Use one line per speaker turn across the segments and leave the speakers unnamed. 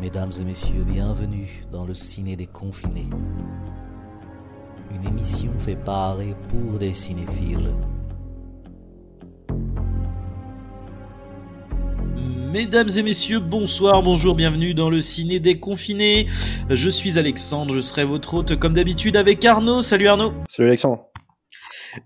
Mesdames et messieurs, bienvenue dans le ciné des confinés. Une émission fait par et pour des cinéphiles.
Mesdames et messieurs, bonsoir, bonjour, bienvenue dans le ciné des confinés. Je suis Alexandre, je serai votre hôte comme d'habitude avec Arnaud. Salut Arnaud.
Salut Alexandre.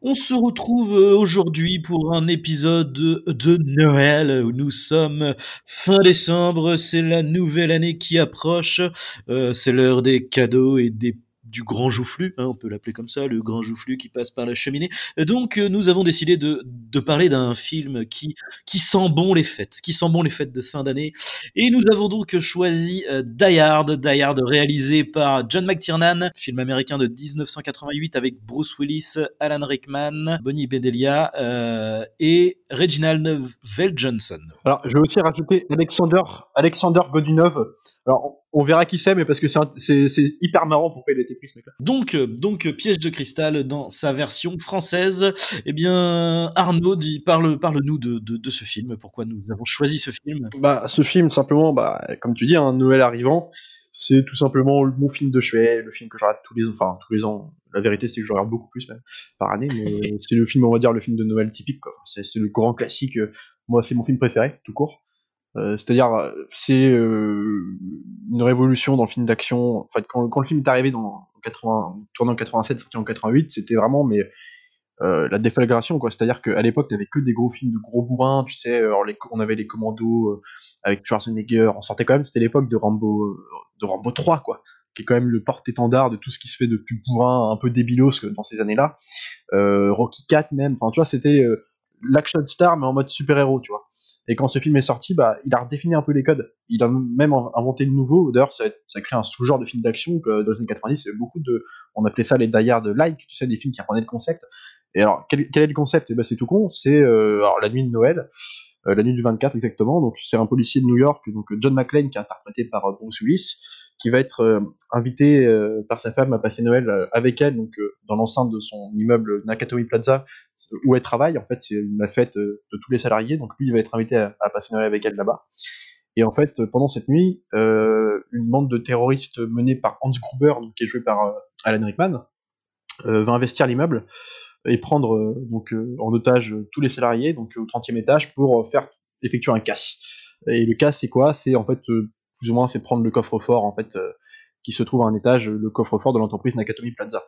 On se retrouve euh, aujourd'hui pour un épisode de Noël. Nous sommes fin décembre, c'est la nouvelle année qui approche, euh, c'est l'heure des cadeaux et des du grand joufflu, hein, on peut l'appeler comme ça, le grand joufflu qui passe par la cheminée. Donc euh, nous avons décidé de, de parler d'un film qui, qui sent bon les fêtes, qui sent bon les fêtes de fin d'année. Et nous avons donc choisi euh, Die Hard, Die Hard réalisé par John McTiernan, film américain de 1988 avec Bruce Willis, Alan Rickman, Bonnie Bedelia euh, et Reginald Vell Johnson.
Alors je vais aussi rajouter Alexander, Alexander Godunov. Alors on verra qui c'est, mais parce que c'est hyper marrant pourquoi il a été pris ce mec-là.
Donc, euh, donc euh, Piège de cristal dans sa version française. Eh bien, Arnaud, dit, parle, parle-nous de, de, ce film. Pourquoi nous avons choisi ce film?
Bah, ce film, simplement, bah, comme tu dis, un Noël arrivant, c'est tout simplement mon film de chevet, le film que je regarde tous les, enfin, tous les ans. La vérité, c'est que je regarde beaucoup plus même par année, mais c'est le film, on va dire, le film de Noël typique. C'est le grand classique. Moi, c'est mon film préféré, tout court. Euh, c'est-à-dire, c'est euh, une révolution dans le film d'action. En quand, le film est arrivé dans 80, tournant en 87, sorti en 88, c'était vraiment mais euh, la déflagration quoi. C'est-à-dire qu'à l'époque, t'avais que des gros films de gros bourrins, tu sais. On avait les commandos avec Schwarzenegger. On sortait quand même. C'était l'époque de Rambo, de Rambo 3 quoi, qui est quand même le porte-étendard de tout ce qui se fait de plus bourrin, un peu débilos dans ces années-là. Rocky 4 même. Enfin, tu vois, c'était l'action star mais en mode super-héros, tu vois. Et quand ce film est sorti, bah, il a redéfini un peu les codes. Il a même inventé de nouveau. D'ailleurs, ça, crée un sous-genre de film d'action que dans les années 90, il y avait beaucoup de, on appelait ça les die de like, tu sais, des films qui reprenaient le concept. Et alors, quel, est le concept? Ben, c'est tout con. C'est euh, la nuit de Noël, euh, la nuit du 24 exactement. Donc, c'est un policier de New York, donc John McClane, qui est interprété par euh, Bruce Willis, qui va être invité par sa femme à passer Noël avec elle, donc dans l'enceinte de son immeuble Nakatomi Plaza, où elle travaille. En fait, c'est la fête euh, de tous les salariés. Donc lui, il va être invité à, passer Noël avec elle là-bas. Et en fait, pendant cette nuit, euh, une bande de terroristes menée par Hans Gruber, qui est joué par euh, Alan Rickman, va investir l'immeuble et prendre donc en otage tous les salariés, donc au 30e étage, pour faire effectuer un casse. Et le casse, c'est quoi? C'est en fait plus ou moins c'est prendre le coffre-fort en fait qui se trouve à un étage, le coffre-fort de l'entreprise Nakatomi Plaza.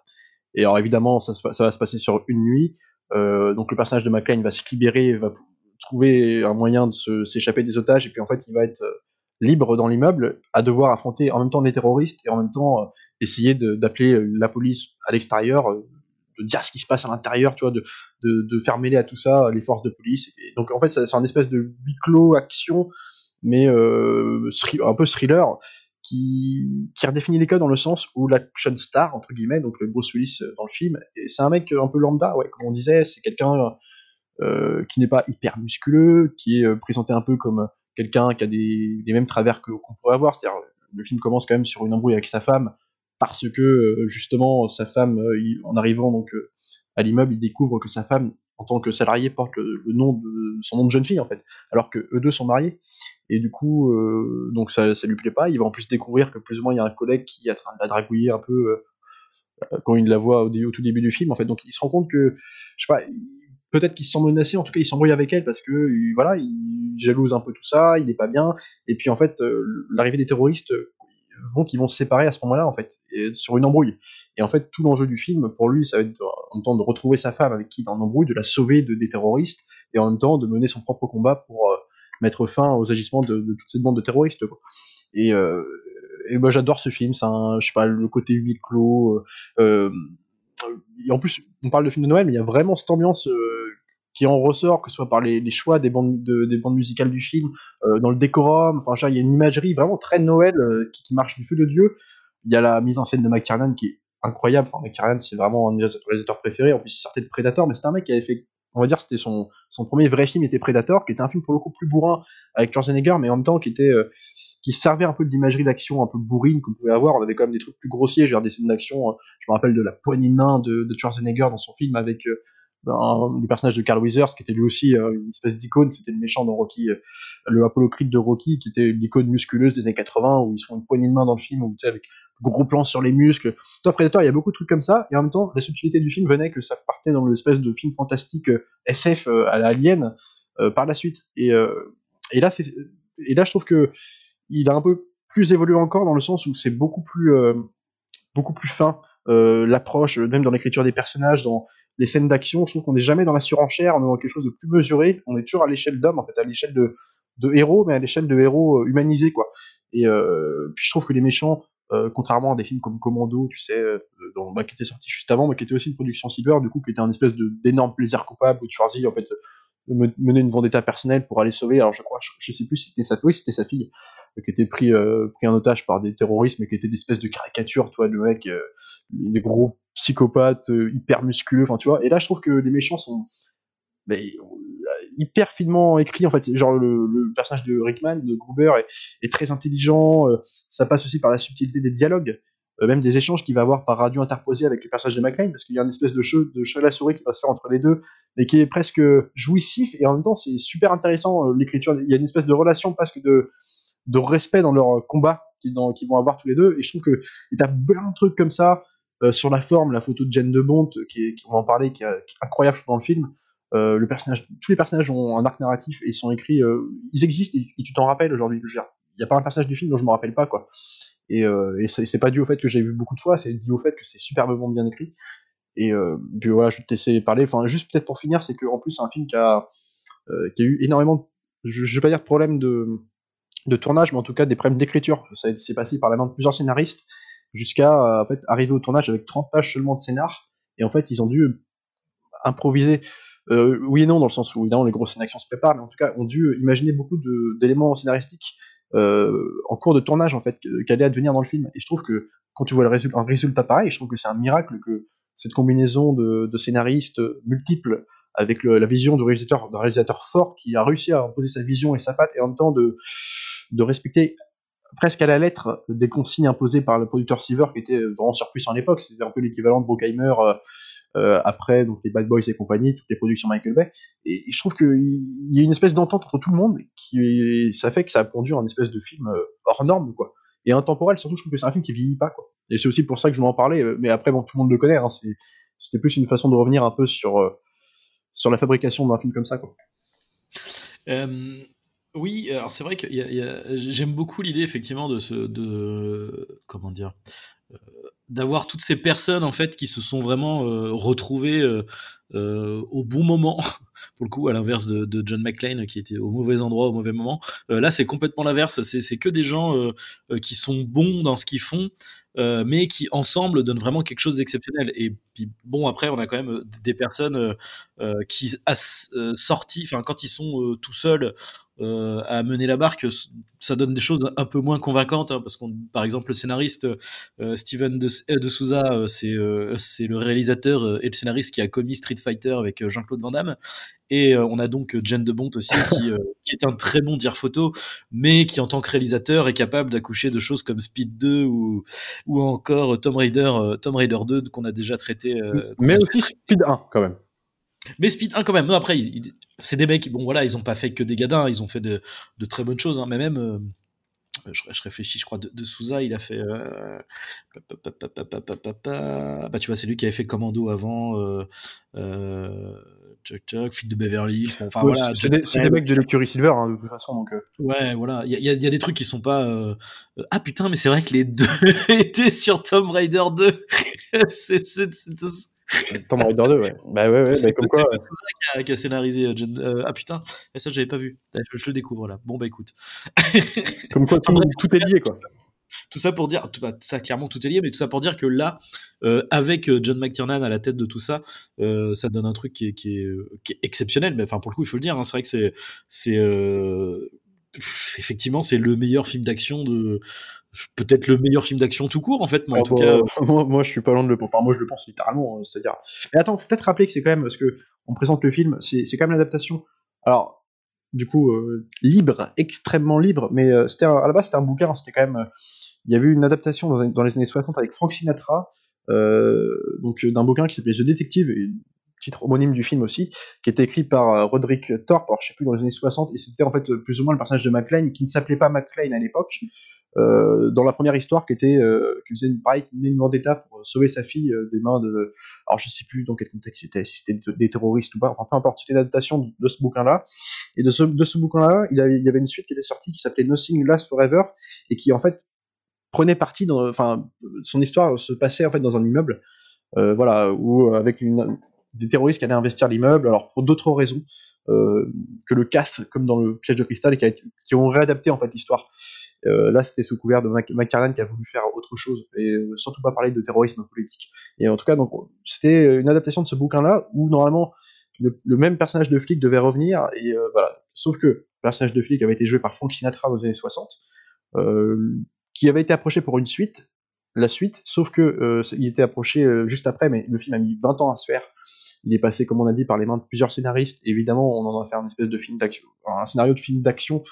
Et alors évidemment, ça, ça, va se passer sur une nuit. Euh, donc le personnage de McLean va se libérer, va trouver un moyen de s'échapper des otages, et puis en fait il va être euh, libre dans l'immeuble, à devoir affronter en même temps les terroristes et en même temps euh, essayer d'appeler la police à l'extérieur, de dire ce qui se passe à l'intérieur, tu vois, de, de, de, faire mêler à tout ça les forces de police. Et donc en fait c'est un espèce de huis clos action, mais euh, un peu thriller qui, qui redéfinit les codes dans le sens où l'action star, entre guillemets, donc le Bruce Willis euh, dans le film, c'est un mec un peu lambda, ouais, comme on disait, c'est quelqu'un euh, qui n'est pas hyper musculeux, qui est euh, présenté un peu comme quelqu'un qui a des, mêmes travers qu'on pourrait avoir, c'est-à-dire le film commence quand même sur une embrouille avec sa femme, parce que justement sa femme, en arrivant donc à l'immeuble, il découvre que sa femme en tant que salarié porte le, nom de son nom de jeune fille en fait, alors que eux deux sont mariés. Et du coup, euh, donc ça, ça lui plaît pas. Il va en plus découvrir que plus ou moins il y a un collègue qui est en train de la dragouiller un peu euh, quand il la voit au, au, tout début du film en fait. Donc il se rend compte que, je sais pas, peut-être qu'il se sent menacé. En tout cas, il s'embrouille avec elle parce que voilà, il jalouse un peu tout ça, il est pas bien. Et puis en fait, euh, l'arrivée des terroristes vont qu'ils vont se séparer à ce moment-là en fait, sur une embrouille. Et en fait, tout l'enjeu du film, pour lui, ça va être en même temps de retrouver sa femme avec qui il est en embrouille, de la sauver de, des terroristes, et en même temps de mener son propre combat pour euh, mettre fin aux agissements de, de, toute cette bande de terroristes. Et, euh, et moi, j'adore ce film. C'est je sais pas, le côté huis clos. Euh, et en plus, on parle de film de Noël, mais il y a vraiment cette ambiance euh, qui en ressort, que ce soit par les, les choix des bandes, de, des bandes musicales du film, euh, dans le décorum. Enfin, il y a une imagerie vraiment très Noël euh, qui, qui, marche du feu de Dieu. Il y a la mise en scène de McTiernan qui est incroyable. Enfin, McTiernan, c'est vraiment un de mes réalisateurs préférés. En plus, il sortait de Predator, mais c'était un mec qui avait fait, on va dire, c'était son, son premier vrai film était Predator, qui était un film pour le coup plus bourrin avec Schwarzenegger, mais en même temps qui était, euh, qui servait un peu de l'imagerie d'action un peu bourrine qu'on pouvait avoir. On avait quand même des trucs plus grossiers, genre des scènes d'action. Euh, je me rappelle de la poignée de main de, de Schwarzenegger dans son film avec euh, le personnage de Carl Weathers, qui était lui aussi une espèce d'icône, c'était le méchant dans Rocky, le Apollo Creed de Rocky, qui était l'icône musculeuse des années 80, où ils se font une poignée de main dans le film, où avec gros plans sur les muscles. Toi, Predator, il y a beaucoup de trucs comme ça, et en même temps, la subtilité du film venait que ça partait dans l'espèce de film fantastique SF à la Alien par la suite. Et, et là, et là, je trouve que il a un peu plus évolué encore dans le sens où c'est beaucoup plus, beaucoup plus fin. l'approche, même dans l'écriture des personnages, dans les scènes d'action, je trouve qu'on n'est jamais dans la surenchère, on est dans quelque chose de plus mesuré, on est toujours à l'échelle d'hommes, en fait, à l'échelle de, de héros, mais à l'échelle de héros euh, humanisés, quoi. Et euh, puis je trouve que les méchants, euh, contrairement à des films comme Commando, tu sais, dans, bah, qui était sorti juste avant, mais qui était aussi une production Silver, du coup, qui était un espèce d'énorme plaisir coupable, où Schwarzy, en fait, menait une vendetta personnelle pour aller sauver, alors je crois, je, sais plus si c'était sa, oui, c'était sa fille, qui était pris, pris en otage par des terroristes, mais qui était des espèces de caricatures, toi, le mec, des gros psychopathe euh, hyper musculeux, enfin tu vois. Et là, je trouve que les méchants sont mais, hyper finement écrits en fait. Genre le, personnage de Rickman, de Gruber, est, très intelligent. Euh, ça passe aussi par la subtilité des dialogues, euh, même des échanges qu'il va avoir par radio interposé avec le personnage de McLean, parce qu'il y a une espèce de jeu de chat la souris qui va se faire entre les deux, mais qui est presque jouissif et en même temps c'est super intéressant l'écriture. Il y a une espèce de relation presque de de respect dans leur combat qu'ils vont avoir tous les deux. Et je trouve que y plein de trucs comme ça. Euh, sur la forme, la photo de Jane de Bont, qui, est, on va en parler, qui, est, incroyable dans le film. Euh, tous les personnages ont un arc narratif et ils sont écrits, euh, ils existent et, tu t'en rappelles aujourd'hui. Il n'y a pas un personnage du film dont je me rappelle pas quoi. Et, et c'est pas dû au fait que j'ai vu beaucoup de fois, c'est dû au fait que c'est superbement bien écrit. Et puis voilà, je vais te laisser parler. Enfin, juste peut-être pour finir, c'est qu'en plus c'est un film qui a, a eu énormément, je, je vais pas dire de problèmes de, de tournage, mais en tout cas des problèmes d'écriture. Ça s'est passé par la main de plusieurs scénaristes jusqu'à euh, en fait arriver au tournage avec 30 pages seulement de scénar. Et en fait ils ont dû improviser euh, oui et non dans le sens où évidemment les grosses scènes se préparent mais en tout cas ont dû imaginer beaucoup d'éléments scénaristiques euh, en cours de tournage en fait qu'allait advenir dans le film. Et je trouve que quand tu vois le résultat, un résultat pareil je trouve que c'est un miracle que cette combinaison de, scénaristes multiples avec la vision du réalisateur d'un réalisateur fort qui a réussi à imposer sa vision et sa patte et en même temps de de respecter presque à la lettre des consignes imposées par le producteur Silver qui était vraiment surpuissant à l'époque. C'était un peu l'équivalent de Brockheimer euh, euh, après donc les Bad Boys et compagnie, toutes les productions Michael Bay. Et, je trouve qu'il y a une espèce d'entente entre tout le monde qui ça fait que ça a pondu un espèce de film euh, hors norme quoi. Et intemporel surtout, je trouve que c'est un film qui vieillit pas quoi. Et c'est aussi pour ça que je m'en parlais. Mais après bon, tout le monde le connaît. Hein, c'était plus une façon de revenir un peu sur sur la fabrication d'un film comme ça quoi.
Oui, alors c'est vrai que j'aime beaucoup l'idée effectivement de ce de comment dire euh, d'avoir toutes ces personnes en fait qui se sont vraiment euh, retrouvées euh, au bon moment pour le coup à l'inverse de, John McClane qui était au mauvais endroit au mauvais moment. Là c'est complètement l'inverse. C'est que des gens qui sont bons dans ce qu'ils font mais qui ensemble donnent vraiment quelque chose d'exceptionnel. Et puis bon après on a quand même des personnes qui sorti enfin quand ils sont tout seuls euh, à mener la barque, ça donne des choses un peu moins convaincantes, hein, parce qu'on, par exemple, le scénariste euh, Steven de, euh, de Souza, c'est c'est le réalisateur et le scénariste qui a commis Street Fighter avec Jean-Claude Van Damme, et on a donc Jen de Bont aussi, qui, qui, est un très bon dire photo, mais qui en tant que réalisateur est capable d'accoucher de choses comme Speed 2 ou, ou encore Tom Raider, Tom Raider 2 qu'on a déjà traité.
mais aussi Speed 1 quand même.
Mais Speed 1 quand même. Non, après, c'est des mecs, bon voilà, ils ont pas fait que des gadins, ils ont fait de, de très bonnes choses. Hein. mais même, euh, je, réfléchis, je crois, de, de, Souza, il a fait. Euh, bah, tu vois, c'est lui qui avait fait Commando avant. Euh, euh, Chuck Chuck, Fille de Beverly Hills. enfin, voilà,
c'est des, mecs de l'écurie Silver, hein, de toute façon. Donc,
Ouais, voilà. Il y, y, a des trucs qui sont pas. Ah putain, mais c'est vrai que les deux étaient sur Tomb Raider 2. c'est
Tomb Raider 2, ouais. Bah ouais, ouais, mais comme quoi. C'est
ça qui a, qui a scénarisé euh, euh, ah putain, ça j'avais pas vu. Je, je, le découvre là. Bon bah écoute.
comme quoi tout, tout, est lié quoi.
Tout ça pour dire, tout, bah, ça clairement tout est lié, mais tout ça pour dire que là, euh, avec John McTiernan à la tête de tout ça, euh, ça donne un truc qui est, qui est, qui est exceptionnel. Mais enfin pour le coup, il faut le dire, hein, c'est vrai que c'est, c'est euh, effectivement c'est le meilleur film d'action de peut-être le meilleur film d'action tout court en fait mais en ah tout cas
bah, moi, je suis pas loin de le enfin moi je le pense littéralement hein, c'est-à-dire. Mais attends faut peut-être rappeler que c'est quand même parce que on présente le film c'est quand même l'adaptation. Alors du coup euh, libre extrêmement libre mais euh, c'était à la base c'était un bouquin c'était quand même euh, il y avait une adaptation dans, les années 60 avec Frank Sinatra donc d'un bouquin qui s'appelait The Detective et titre homonyme du film aussi, qui était écrit par Roderick Thorpe, alors je sais plus dans les années 60, et c'était en fait plus ou moins le personnage de McLean, qui ne s'appelait pas McLean à l'époque, euh, dans la première histoire qui était euh, qui faisait une, pareil vendetta pour sauver sa fille euh, des mains de alors je sais plus dans quel contexte c'était si c'était des terroristes ou pas enfin peu importe c'était une adaptation de, ce bouquin là et de ce bouquin là il, y avait une suite qui était sortie qui s'appelait Nothing Lasts Forever et qui en fait prenait parti dans enfin son histoire se passait en fait dans un immeuble euh, voilà où avec des terroristes qui allaient investir l'immeuble alors pour d'autres raisons euh, que le casse comme dans le piège de cristal et qui, qui ont réadapté en fait l'histoire euh, là, c'était sous couvert de Mac McCarnan qui a voulu faire autre chose et euh, surtout pas parler de terrorisme politique. Et en tout cas, donc c'était une adaptation de ce bouquin-là où normalement le, le, même personnage de flic devait revenir et euh, voilà. Sauf que le personnage de flic avait été joué par Frank Sinatra dans les années 60, euh, qui avait été approché pour une suite, la suite, sauf que il était approché juste après, mais le film a mis 20 ans à se faire. Il est passé, comme on a dit, par les mains de plusieurs scénaristes. évidemment, on en a fait un espèce de film d'action, un scénario de film d'action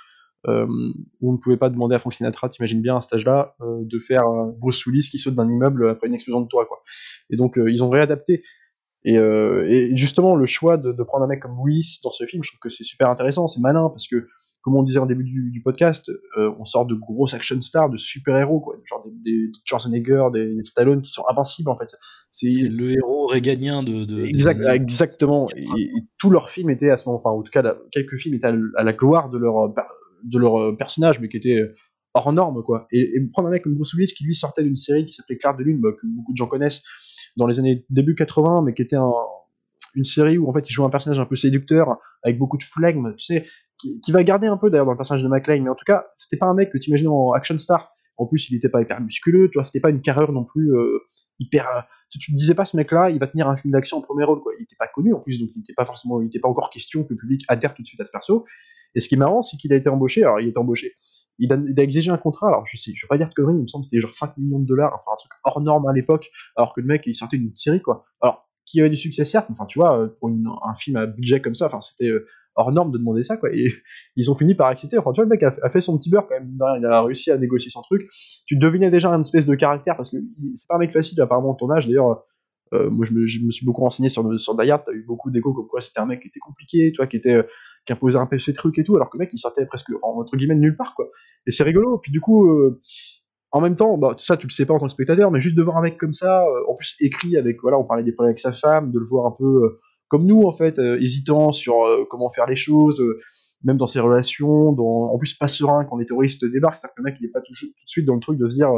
on ne pouvait pas demander à Frank Sinatra, t'imagines bien à cet âge-là, euh, de faire Bruce Willis qui saute d'un immeuble après une explosion de toit, quoi. Et donc euh, ils ont réadapté. Et, et, justement, le choix de, de, prendre un mec comme Willis dans ce film, je trouve que c'est super intéressant, c'est malin parce que comme on disait en début du, du podcast, euh, on sort de grosses action stars, de super-héros, quoi, genre des, des Schwarzenegger, des, des Stallone qui sont invincibles en fait.
C'est le héros réganien de. de
exact, de... exactement. Et, et, tous leurs films étaient à ce moment, enfin, en tout cas, quelques films étaient à, à la gloire de leur de leur euh, personnage, mais qui était euh, hors norme, quoi. Et, et, prendre un mec comme Bruce Willis qui lui sortait d'une série qui s'appelait Claire de Lune, bah, que beaucoup de gens connaissent, dans les années début 80, mais qui était un, une série où en fait il joue un personnage un peu séducteur, avec beaucoup de flegme, tu sais, qui, qui va garder un peu d'ailleurs dans le personnage de McLean, mais en tout cas, c'était pas un mec que tu imaginais en action star. En plus, il était pas hyper musculeux, tu vois, c'était pas une carrure non plus euh, hyper. Tu, tu disais pas ce mec-là, il va tenir un film d'action en premier rôle, quoi. Il était pas connu en plus, donc il était pas forcément, il était pas encore question que le public adhère tout de suite à ce perso. Et ce qui est marrant, c'est qu'il a été embauché, alors il été embauché, il a, exigé un contrat, alors je sais, je vais pas dire de conneries, il me semble que c'était genre 5 millions de dollars, enfin un truc hors norme à l'époque, alors que le mec, il sortait d'une série, quoi. Alors, qui avait du succès, certes, enfin tu vois, pour une, un film à budget comme ça, enfin c'était hors norme de demander ça, quoi. Et ils ont fini par accepter, enfin tu vois, le mec a, fait son petit beurre quand même, il a réussi à négocier son truc. Tu devinais déjà une espèce de caractère, parce que c'est pas un mec facile, apparemment, ton âge, d'ailleurs. Euh, moi, je me, suis beaucoup renseigné sur, sur Die Hard, t'as eu beaucoup d'échos comme quoi c'était un mec qui était compliqué, toi, qui était, imposait un peu ses trucs et tout, alors que le mec il sortait presque entre guillemets de nulle part quoi. Et c'est rigolo. Puis du coup, euh, en même temps, bah, ça tu le sais pas en tant que spectateur, mais juste de voir un mec comme ça, euh, en plus écrit avec voilà, on parlait des problèmes avec sa femme, de le voir un peu euh, comme nous en fait, hésitant sur comment faire les choses. même dans ses relations, dans, en plus pas serein quand les terroristes débarquent, c'est-à-dire que le mec il est pas tout, de suite dans le truc de se dire,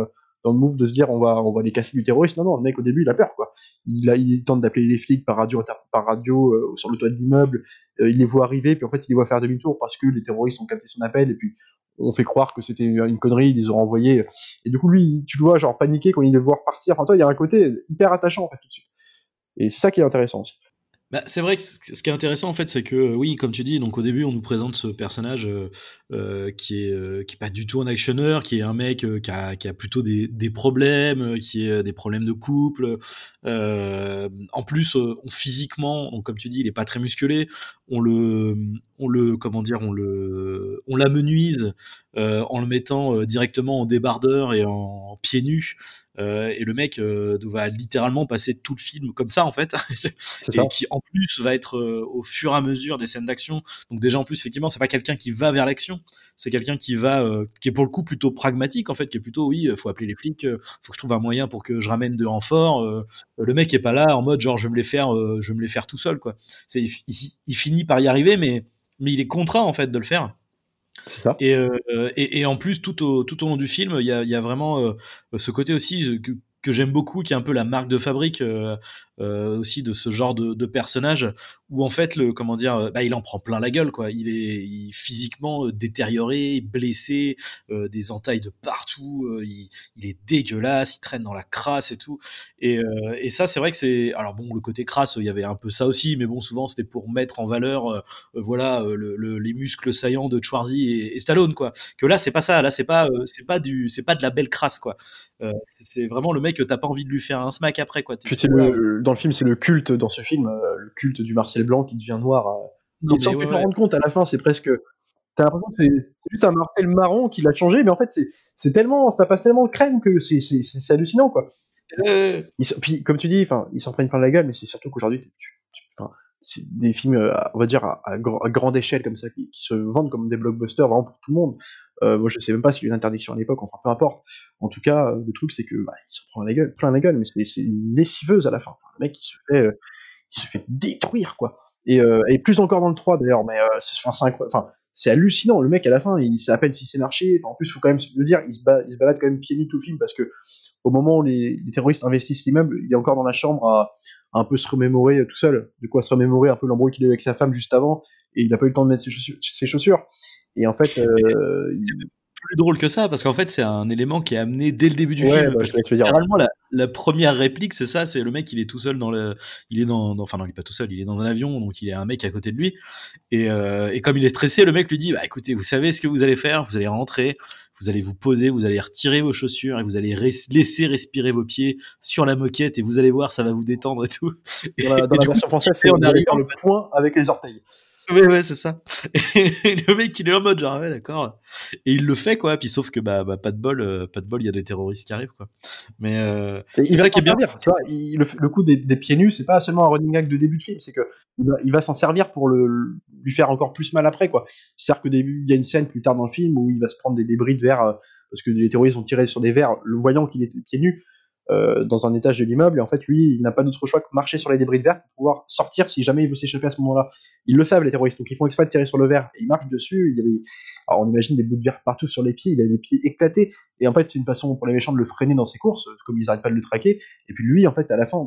dans le move de se dire on va on va les casser du terroriste. Non non, le mec au début il a peur quoi. Il a il tente d'appeler les flics par radio par radio euh, sur le toit de l'immeuble. Euh, il les voit arriver puis en fait il les voit faire demi-tour parce que les terroristes ont capté son appel et puis on fait croire que c'était une connerie, ils les ont envoyés. Et du coup lui tu le vois genre paniquer quand il les voit repartir. Enfin toi il y a un côté hyper attachant en fait tout de suite. Et c'est ça qui est intéressant aussi.
Bah, c'est vrai que ce qui est intéressant en fait, c'est que oui, comme tu dis, donc au début on nous présente ce personnage euh, euh, qui est euh, qui est pas du tout un actionneur, qui est un mec qui, a, qui a plutôt des, des problèmes, qui a des problèmes de couple. en plus, physiquement, on, comme tu dis, il est pas très musclé. On le on le comment dire, on le on l'amenuise en le mettant directement en débardeur et en, pieds nus. Euh, et le mec euh, va littéralement passer tout le film comme ça en fait, et qui en plus va être euh, au fur et à mesure des scènes d'action. Donc déjà en plus effectivement c'est pas quelqu'un qui va vers l'action, c'est quelqu'un qui va, qui est pour le coup plutôt pragmatique en fait, qui est plutôt oui faut appeler les flics, faut que je trouve un moyen pour que je ramène de renforts. le mec est pas là en mode genre je vais me les faire, je vais me les faire tout seul quoi. C'est il, il, il finit par y arriver mais mais il est contraint en fait de le faire. Et, euh, et, et, en plus, tout au, tout au long du film, il y a, y a, vraiment euh, ce côté aussi que, que j'aime beaucoup, qui est un peu la marque de fabrique euh, euh, aussi de ce genre de, de, personnage, où en fait, le, comment dire, bah, il en prend plein la gueule, quoi. Il est il, physiquement détérioré, blessé, euh, des entailles de partout, il, il, est dégueulasse, il traîne dans la crasse et tout. Et, et ça, c'est vrai que c'est, alors bon, le côté crasse, il y avait un peu ça aussi, mais bon, souvent c'était pour mettre en valeur, voilà, le, le, les muscles saillants de Schwarzy et, et, Stallone, quoi. Que là, c'est pas ça, là, c'est pas, c'est pas du, c'est pas de la belle crasse, quoi. c'est vraiment le mec que t'as pas envie de lui faire un smack après, quoi.
Puis le, dans le film, c'est le culte dans ce film, euh, le culte du Marcel Blanc qui devient noir. Euh, non, et sans ouais, te ouais. rendre compte, à la fin, c'est presque. T'as l'impression que c'est juste un Marcel marron qui l'a changé, mais en fait, c'est tellement, ça passe tellement de crème que c'est hallucinant, quoi. Euh... Ils, puis, comme tu dis, enfin, ils s'en prennent plein la gueule, mais c'est surtout qu'aujourd'hui, c'est des films, euh, on va dire, à, grande échelle comme ça, qui, se vendent comme des blockbusters vraiment pour tout le monde. Euh, moi, je sais même pas s'il y a une interdiction à l'époque, enfin, peu importe. En tout cas, le truc, c'est que bah, il se prend la gueule, plein la gueule, mais c'est une lessiveuse à la fin. le mec, il se fait, euh, il se fait détruire, quoi. Et, et plus encore dans le 3, d'ailleurs, mais c'est hallucinant. Le mec, à la fin, il sait à peine si c'est marché. en plus, faut quand même le dire, il se, il se, balade quand même pieds nus tout le film parce que au moment où les, terroristes investissent l'immeuble, il est encore dans la chambre à, un peu se remémorer tout seul. De quoi se remémorer un peu l'embrouille qu'il a eu avec sa femme juste avant et il n'a pas eu le temps de mettre ses chaussures. Et en fait, euh,
plus drôle que ça parce qu'en fait c'est un élément qui est amené dès le début du film. Bah, généralement la, la, première réplique c'est ça, c'est le mec il est tout seul dans le, il est dans, enfin non il est pas tout seul, il est dans un avion donc il a un mec à côté de lui et, euh, et comme il est stressé le mec lui dit bah écoutez vous savez ce que vous allez faire, vous allez rentrer, vous allez vous poser, vous allez retirer vos chaussures et vous allez laisser respirer vos pieds sur la moquette et vous allez voir ça va vous détendre et tout.
Dans la, version française c'est on arrive le point avec les orteils.
Ouais, ouais, c'est ça. Et le mec, il est en mode genre, ouais, d'accord. Et il le fait, quoi. Puis sauf que, bah, bah pas de bol, euh, pas de bol, il y a des terroristes qui arrivent, quoi. Mais euh,
c'est ça qui est bien. tu vois, le, coup des, pieds nus, c'est pas seulement un running gag de début de film, c'est que il va, s'en servir pour le, lui faire encore plus mal après, quoi. C'est-à-dire que début, il y a une scène plus tard dans le film où il va se prendre des débris de verre euh, parce que les terroristes ont tiré sur des verres, le voyant qu'il était pieds nus. Euh, dans un étage de l'immeuble, et en fait, lui, il n'a pas d'autre choix que marcher sur les débris de verre pour pouvoir sortir si jamais il veut s'échapper à ce moment-là. Ils le savent, les terroristes, donc ils font exprès de tirer sur le verre, et ils marchent dessus, il y a. Alors, on imagine des bouts de verre partout sur les pieds, il a les pieds éclatés, et en fait, c'est une façon pour les méchants de le freiner dans ses courses, comme ils n'arrêtent pas de le traquer, et puis lui, en fait, à la fin,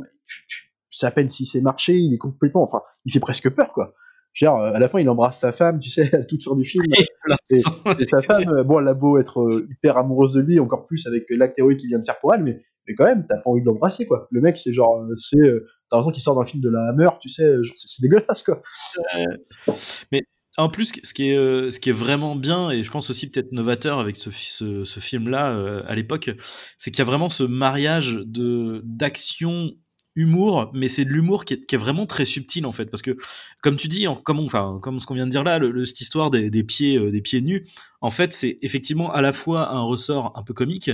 c'est à peine s'il sait marcher, il est complètement, enfin, il fait presque peur, quoi. Genre, à la fin, il embrasse sa femme, tu sais, toute sur du film. et, sa femme, bon, elle a beau être euh, hyper amoureuse de lui, encore plus avec l'acte héroïque qu'il vient de faire pour elle, mais mais quand même, t'as pas envie de l'embrasser, quoi. Le mec, c'est genre, euh, c'est, euh, t'as l'impression qu'il sort d'un film de la Hammer, tu sais, c'est dégueulasse, quoi.
mais en plus, ce qui, est, euh, ce qui est vraiment bien, et je pense aussi peut-être novateur avec ce, ce, film-là à l'époque, c'est qu'il y a vraiment ce mariage d'action humour, mais c'est de l'humour qui, qui est, vraiment très subtil en fait, parce que comme tu dis, comme, enfin, comme ce qu'on vient de dire là, le, cette histoire des, des pieds, des pieds nus, en fait, c'est effectivement à la fois un ressort un peu comique,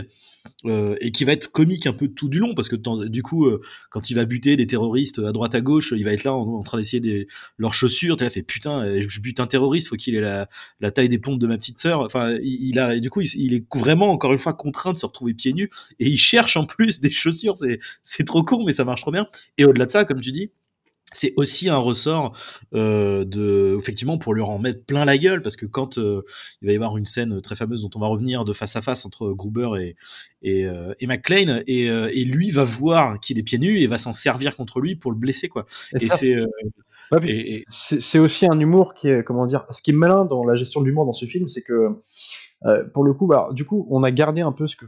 euh, et qui va être comique un peu tout du long parce que du coup euh, quand il va buter des terroristes à droite à gauche il va être là en, train d'essayer des, leurs chaussures. Tu là fait putain euh, je bute un terroriste faut qu'il ait la, taille des pompes de ma petite sœur. Enfin il, a du coup il, est vraiment encore une fois contraint de se retrouver pieds nus. Et il cherche en plus des chaussures. C'est c'est trop court mais ça marche trop bien. Et au-delà de ça comme tu dis c'est aussi un ressort euh, de effectivement pour lui en mettre plein la gueule parce que quand euh, il va y avoir une scène très fameuse dont on va revenir de face à face entre Gruber et et, euh, et McLean et, et, lui va voir qu'il est pieds nus et va s'en servir contre lui pour le blesser quoi. Et c'est
c'est aussi un humour qui est comment dire ce qui est malin dans la gestion de l'humour dans ce film c'est que pour le coup bah, du coup on a gardé un peu ce que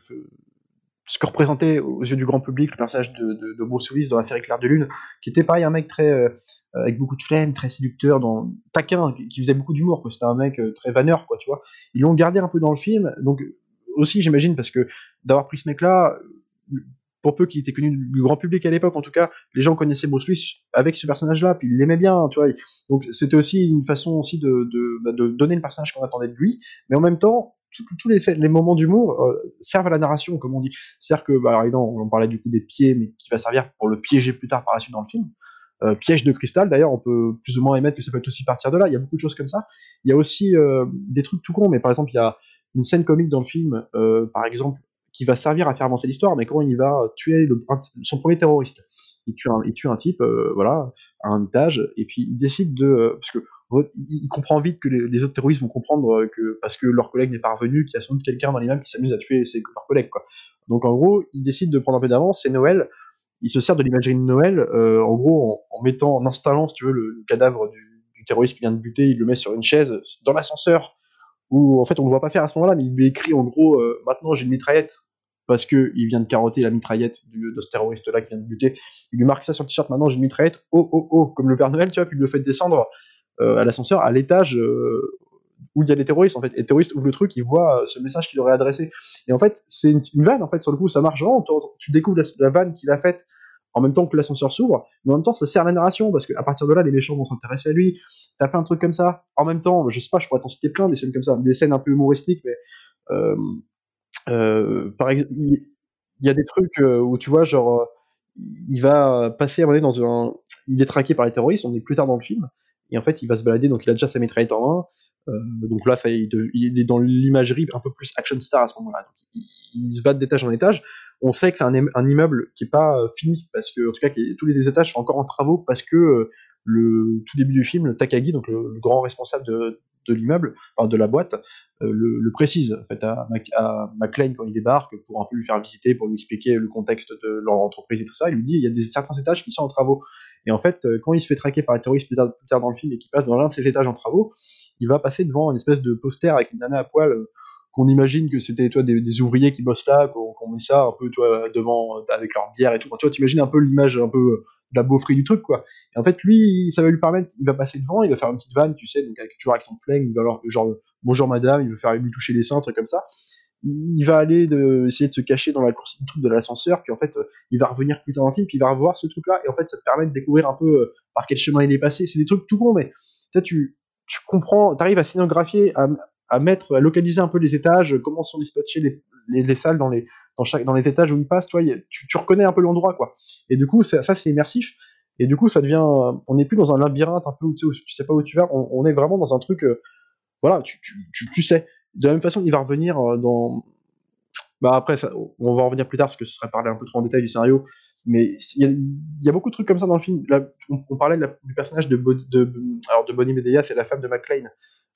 ce que représentait aux yeux du grand public le personnage de, de, Bruce Willis dans la série Claire de Lune, qui était pareil un mec très euh, avec beaucoup de flemme, très séducteur, dans taquin, qui, faisait beaucoup d'humour. C'était un mec euh, très vanneur, quoi, tu vois. Ils l'ont gardé un peu dans le film, donc aussi j'imagine parce que d'avoir pris ce mec-là, pour peu qu'il était connu du grand public à l'époque, en tout cas, les gens connaissaient Bruce Willis avec ce personnage-là, puis ils l'aimaient bien, tu vois. Donc c'était aussi une façon aussi de, de, bah, de donner le personnage qu'on attendait de lui, mais en même temps, tous les, moments d'humour euh, servent à la narration, comme on dit. C'est-à-dire que, bah, alors, on parlait du coup des pieds, mais qui va servir pour le piéger plus tard par la suite dans le film. Euh, piège de cristal, d'ailleurs, on peut plus ou moins émettre que ça peut être aussi partir de là. Il y a beaucoup de choses comme ça. Il y a aussi euh, des trucs tout cons, mais par exemple, il y a une scène comique dans le film, euh, par exemple, qui va servir à faire avancer l'histoire, mais quand il va tuer son premier terroriste. Il tue un, il tue un type, voilà, à un étage, et puis il décide de, parce que il comprend vite que les, autres terroristes vont comprendre que parce que leur collègue n'est pas revenu, qu'il y a sans doute quelqu'un dans l'immeuble qui s'amuse à tuer ses leurs collègues. Donc en gros, il décide de prendre un peu d'avance. C'est Noël. Il se sert de l'imagerie de Noël, euh, en gros, en, mettant, en installant, si tu veux, le, cadavre du, du, terroriste qui vient de buter, il le met sur une chaise dans l'ascenseur, où en fait on le voit pas faire à ce moment-là, mais il lui écrit en gros, euh, maintenant j'ai une mitraillette parce que il vient de carotter la mitraillette de ce terroriste-là qui vient de buter. Il lui marque ça sur le t-shirt, maintenant j'ai une mitraillette, oh oh oh, comme le Père Noël, tu vois, puis il le fait descendre euh, à l'ascenseur à l'étage euh, où il y a les terroristes en fait. Et les terroristes ouvrent le truc, ils voient euh, ce message qu'il aurait adressé. Et en fait, c'est une, vanne en fait sur le coup, ça marche vraiment. Tu découvres la, vanne qu'il a faite en même temps que l'ascenseur s'ouvre, mais en même temps ça sert la narration parce qu'à partir de là les méchants vont s'intéresser à lui. T'as plein de trucs comme ça. En même temps, je sais pas, je pourrais t'en citer plein des scènes comme ça, des scènes un peu humoristiques, mais euh, euh, par exemple, il y, a des trucs où tu vois genre il va passer à un moment donné dans un. Il est traqué par les terroristes, on est plus tard dans le film, et en fait il va se balader, donc il a déjà sa mitraillette en main, euh, donc là il, est dans l'imagerie un peu plus action star à ce moment-là. Donc il, se bat d'étage en étage. On sait que c'est un, immeuble qui est pas euh, fini parce que en tout cas tous les étages sont encore en travaux parce que euh, le tout début du film, Takagi, donc le grand responsable de, de l'immeuble, enfin de la boîte, euh, le, précise en fait, à, à McLean quand il débarque pour un peu lui faire visiter, pour lui expliquer le contexte de leur entreprise et tout ça. Il lui dit il y a des, certains étages qui sont en travaux. Et en fait, euh, quand il se fait traquer par les terroristes plus tard, dans le film et qu'il passe dans l'un de ces étages en travaux, il va passer devant une espèce de poster avec une nana à poil euh, qu'on imagine que c'était toi des, ouvriers qui bossent là, qu'on qu met ça un peu toi devant avec leur bière et tout. Tu vois, t'imagines un peu l'image un peu la beaufrie du truc quoi. Et en fait lui, ça va lui permettre, il va passer devant, il va faire une petite vanne, tu sais, donc avec, toujours avec son flingue, il va alors genre bonjour madame, il veut faire lui toucher les seins, un truc comme ça. Il va aller de, essayer de se cacher dans la course du truc de l'ascenseur, puis en fait il va revenir plus tard dans le film, puis il va revoir ce truc là, et en fait ça te permet de découvrir un peu euh, par quel chemin il est passé. C'est des trucs tout con, mais tu tu comprends, t'arrives à scénographier, à, mettre, à localiser un peu les étages, comment sont dispatchés les, les, les salles dans les dans les étages où il passe, toi, tu, reconnais un peu l'endroit quoi. Et du coup ça, c'est immersif. Et du coup, ça devient, on n'est plus dans un labyrinthe un peu où tu sais, tu sais pas où tu vas. On, est vraiment dans un truc, euh, voilà, tu, sais. De la même façon, il va revenir dans. Bah après, on va en revenir plus tard parce que ce serait parler un peu trop en détail du scénario. Mais il y, a, beaucoup de trucs comme ça dans le film. On, parlait du personnage de, alors de Bonnie Medea, c'est la femme de McLean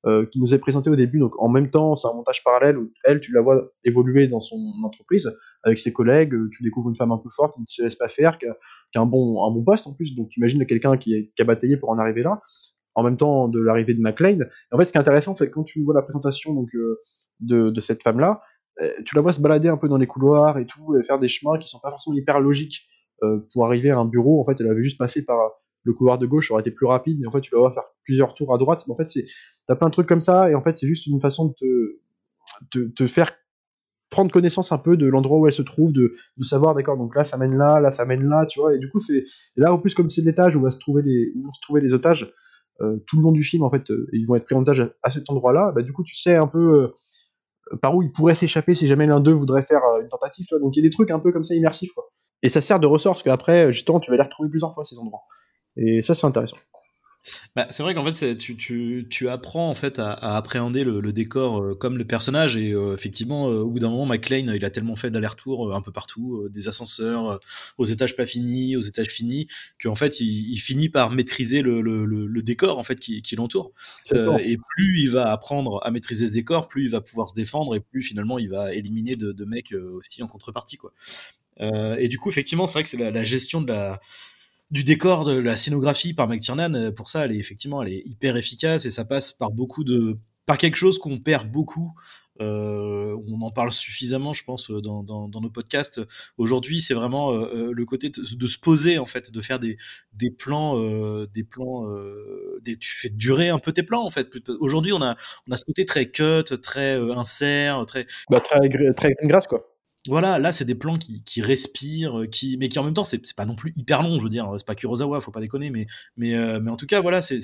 euh, qui nous est présentée au début. Donc en même temps, c'est un montage parallèle où elle, tu la vois évoluer dans son entreprise avec ses collègues. Tu découvres une femme un peu forte qui ne se laisse pas faire, qui a, un bon un bon poste en plus. Donc tu imagines quelqu'un qui, a bataillé pour en arriver là. En même temps de l'arrivée de McLean. En fait, ce qui est intéressant, c'est que quand tu vois la présentation donc euh, de, cette femme-là, euh, tu la vois se balader un peu dans les couloirs et tout, et faire des chemins qui sont pas forcément hyper logiques euh, pour arriver à un bureau. En fait, elle avait juste passé par le couloir de gauche aurait été plus rapide, mais en fait, tu vas faire plusieurs tours à droite. En fait, t'as plein de trucs comme ça, et en fait, c'est juste une façon de te, faire prendre connaissance un peu de l'endroit où elle se trouve, de, savoir, d'accord, donc là, ça mène là, là, ça mène là, tu vois, et du coup, c'est, là, en plus, comme c'est l'étage où, va se les, où vont se trouver les otages, euh, tout le long du film, en fait, euh, ils vont être pris en otage à, cet endroit-là, bah, du coup, tu sais un peu, euh, par où ils pourraient s'échapper si jamais l'un d'eux voudrait faire une tentative, donc il y a des trucs un peu comme ça immersifs, quoi. Et ça sert de ressort, parce qu'après, justement, tu vas les retrouver plusieurs fois, ces endroits. Et ça, c'est intéressant.
Bah, c'est vrai qu'en fait, tu, tu, tu, apprends en fait à, à appréhender le, le décor euh, comme le personnage et euh, effectivement, euh, au bout d'un moment, McLean, il a tellement fait d'aller-retour un peu partout, des ascenseurs, aux étages pas finis, aux étages finis, qu'en fait, il, il, finit par maîtriser le, le, le, décor en fait qui, qui l'entoure. et plus il va apprendre à maîtriser ce décor, plus il va pouvoir se défendre et plus finalement il va éliminer de, de mecs aussi en contrepartie quoi. Et du coup, effectivement, c'est vrai que c'est la, gestion de la du décor, de la scénographie par McTiernan, pour ça, elle est effectivement, elle est hyper efficace et ça passe par beaucoup de, par quelque chose qu'on perd beaucoup. Euh, on en parle suffisamment, je pense, dans, dans, nos podcasts. Aujourd'hui, c'est vraiment euh, le côté de, se poser, en fait, de faire des, des plans, euh, des plans, euh, tu fais durer un peu tes plans, en fait. Aujourd'hui, on a, on a ce côté très cut, très euh, insert, très,
bah, très, très grâce, quoi.
Voilà, là c'est des plans qui, respirent, qui, mais qui en même temps c'est pas non plus hyper long, je veux dire, c'est pas Kurosawa, faut pas déconner, mais, euh, en tout cas voilà, c'est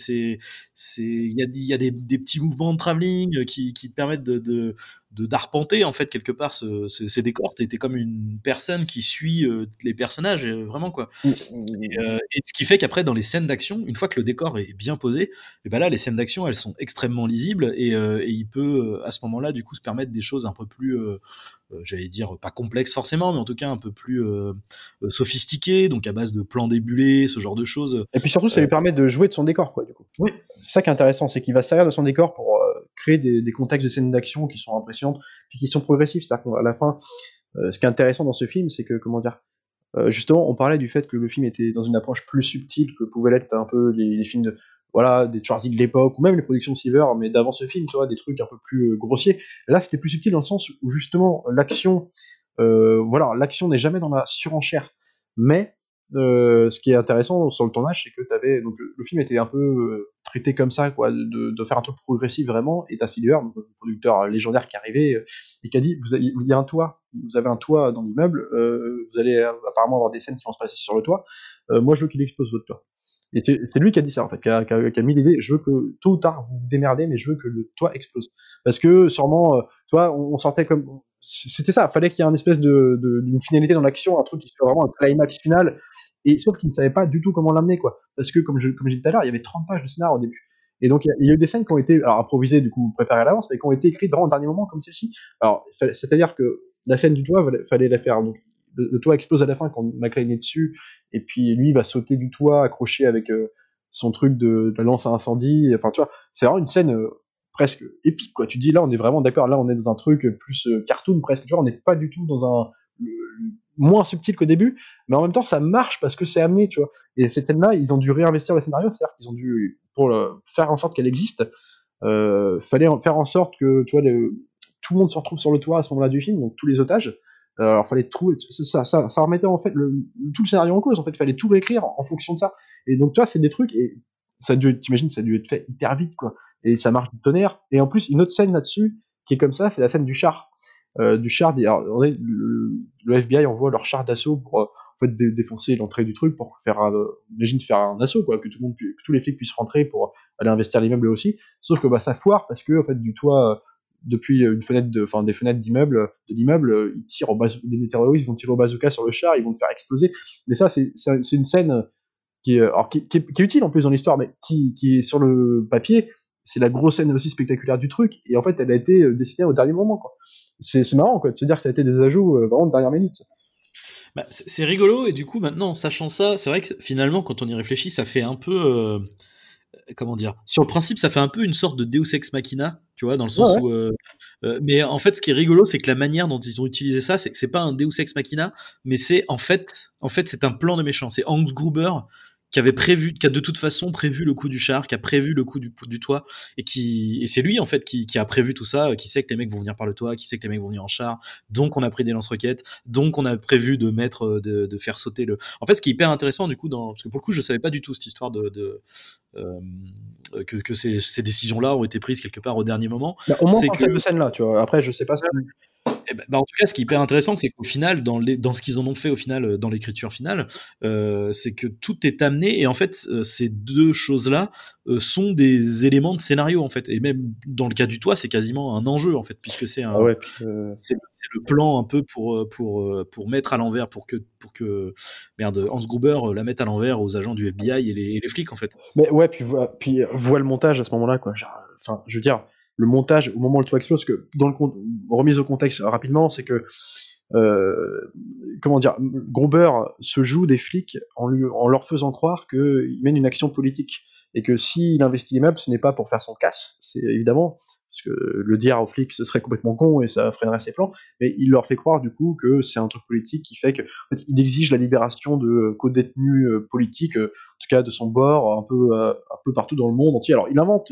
il y a, des, petits mouvements de travelling qui, qui te permettent de, de d'arpenter en fait quelque part ce, ce, ces décors. T'es comme une personne qui suit euh, les personnages euh, vraiment quoi. Et, euh, et, ce qui fait qu'après dans les scènes d'action, une fois que le décor est bien posé, et ben là les scènes d'action elles sont extrêmement lisibles et, et il peut à ce moment-là du coup se permettre des choses un peu plus j'allais dire pas complexe forcément, mais en tout cas un peu plus euh, sophistiqué, donc à base de plans débulés, ce genre de choses.
Et puis surtout, ça lui permet de jouer de son décor, quoi, du coup.
Oui.
C'est ça qui est intéressant, c'est qu'il va servir de son décor pour créer des, des, contextes de scènes d'action qui sont puis qui sont progressifs. C'est-à-dire qu'à la fin, euh, ce qui est intéressant dans ce film, c'est que, comment dire, justement, on parlait du fait que le film était dans une approche plus subtile que pouvaient l'être un peu les, films de, voilà, des Schwarzy de l'époque, ou même les productions de Silver, mais d'avant ce film, tu vois, des trucs un peu plus euh, grossiers. Là, c'était plus subtil dans le sens où justement l'action, euh, voilà, l'action n'est jamais dans la surenchère. Mais euh, ce qui est intéressant sur le tournage, c'est que t'avais donc le, film était un peu euh, traité comme ça, quoi, de, de, faire un truc progressif vraiment. Et t'as Silver, donc, le producteur légendaire qui est arrivé euh, et qui a dit, vous avez, il y a un toit, vous avez un toit dans l'immeuble, vous allez apparemment avoir des scènes qui vont se passer sur le toit. moi, je veux qu'il expose votre toit. Et c'est lui qui a dit ça, en fait, qui a, qui a, qui a mis l'idée, je veux que, tôt ou tard, vous vous démerdez, mais je veux que le toit explose. Parce que, sûrement, euh, toi, on, on, sentait comme, c'était ça, fallait qu'il y ait une espèce de, d'une finalité dans l'action, un truc qui soit vraiment un climax final, et sauf qu'il ne savait pas du tout comment l'amener, quoi. Parce que, comme je, comme j'ai dit tout à l'heure, il y avait 30 pages de scénario au début. Et donc, il y, a eu des scènes qui ont été, alors improvisées, du coup, préparées à l'avance, mais qui ont été écrites vraiment au dernier moment, comme celle-ci. Alors, c'est-à-dire que la scène du toit, fallait la faire, donc, le, toit explose à la fin quand McLean est dessus, et puis lui, va sauter du toit, accroché avec euh, son truc de, de, lance à incendie, enfin, tu vois, c'est vraiment une scène, euh, presque épique quoi. Tu dis là on est vraiment d'accord, là on est dans un truc plus euh, cartoon presque, tu vois, on n'est pas du tout dans un moins subtil qu'au début, mais en même temps ça marche parce que c'est amené, tu vois. Et cette scène-là, ils ont dû réinvestir le scénario, c'est-à-dire qu'ils ont dû pour faire en sorte qu'elle existe, euh, fallait faire en sorte que tu vois tout le monde se retrouve sur le toit à ce moment-là du film, donc tous les otages. Euh, alors fallait trouver ça, ça, remettait en fait tout le scénario en cause. En fait, fallait tout réécrire en, fonction de ça. Et donc toi, c'est des trucs et ça a dû, t'imagines, ça a dû être fait hyper vite quoi et ça marche du tonnerre. Et en plus, une autre scène là-dessus, qui est comme ça, c'est la scène du char. Euh, du char, le, FBI envoie leur char d'assaut pour euh, en fait défoncer l'entrée du truc pour faire, un, imagine faire un assaut quoi, que tout le monde, que tous les flics puissent rentrer pour aller investir l'immeuble aussi. Sauf que bah ça foire parce que en fait du toit, euh, depuis une fenêtre, enfin des fenêtres d'immeuble, de l'immeuble, ils tirent au les terroristes vont tirer au bazooka sur le char, ils vont le faire exploser. Mais ça c'est une scène qui est, alors, qui, est, utile en plus dans l'histoire, mais qui, qui est sur le papier c'est la grosse scène aussi spectaculaire du truc, et en fait, elle a été euh, dessinée au dernier moment, quoi. C'est, marrant, quoi, de se dire que ça a été des ajouts euh, vraiment de dernière minute.
Bah, c'est rigolo, et du coup, maintenant, sachant ça, c'est vrai que finalement, quand on y réfléchit, ça fait un peu. Euh, comment dire Sur le principe, ça fait un peu une sorte de Deus Ex Machina, tu vois, dans le sens où. mais en fait, ce qui est rigolo, c'est que la manière dont ils ont utilisé ça, c'est que c'est pas un Deus Ex Machina, mais c'est en fait, en fait, c'est un plan de méchant. C'est Hans Gruber qui avait prévu, qui a de toute façon prévu le coup du char, qui a prévu le coup du, du toit, et qui, et c'est lui en fait qui, qui, a prévu tout ça, qui sait que les mecs vont venir par le toit, qui sait que les mecs vont venir en char, donc on a pris des lance-roquettes, donc on a prévu de mettre, euh, de, de, faire sauter le. En fait, ce qui est hyper intéressant du coup, dans, parce que pour le coup, je savais pas du tout cette histoire de, de euh, que, que ces, ces décisions-là ont été prises quelque part au dernier moment.
Bah, au moins, c'est que scène là, tu vois. Après, je sais pas.
Eh ben, bah, en tout cas, ce qui est hyper intéressant, c'est qu'au final, dans, les, dans ce qu'ils en ont fait au final, euh, dans l'écriture finale, euh, c'est que tout est amené et en fait, euh, ces deux choses-là euh, sont des éléments de scénario en fait. Et même dans le cas du toit, c'est quasiment un enjeu en fait, puisque c'est ah c'est, le plan un peu pour pour pour mettre à l'envers, pour que pour que merde, Hans Gruber la mette à l'envers aux agents du FBI et les, les flics en fait.
Mais ouais, puis puis voit le montage à ce moment-là quoi. Enfin, je veux dire le montage au moment où le toit explose, que dans le remise au contexte rapidement, c'est que euh, comment dire, Gruber se joue des flics en, leur faisant croire qu'il mène une action politique et que s'il investit l'immeuble, ce n'est pas pour faire son casse, c'est évidemment parce que le dire aux flics ce serait complètement con et ça freinerait ses plans, mais il leur fait croire du coup que c'est un truc politique qui fait que exige la libération de co-détenus euh, politiques, euh, en tout cas de son bord, un peu un peu partout dans le monde entier. Alors il invente,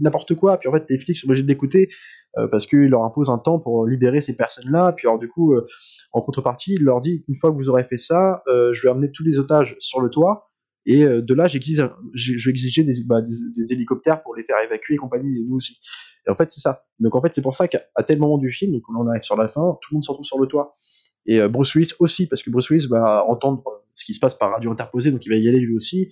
n'importe quoi, puis en fait les flics sont obligés de l'écouter euh, parce qu'il leur impose un temps pour libérer ces personnes-là, puis alors du coup, euh, en contrepartie, il leur dit, une fois que vous aurez fait ça, euh, je vais amener tous les otages sur le toit, et de là, j'exige, je vais exiger bah, des, hélicoptères pour les faire évacuer et compagnie, et nous aussi. Et en fait, c'est ça. Donc en fait, c'est pour ça qu'à tel moment du film, on arrive sur la fin, tout le monde se retrouve sur le toit. Et Bruce Willis aussi, parce que Bruce Willis va entendre ce qui se passe par radio interposée, donc il va y aller lui aussi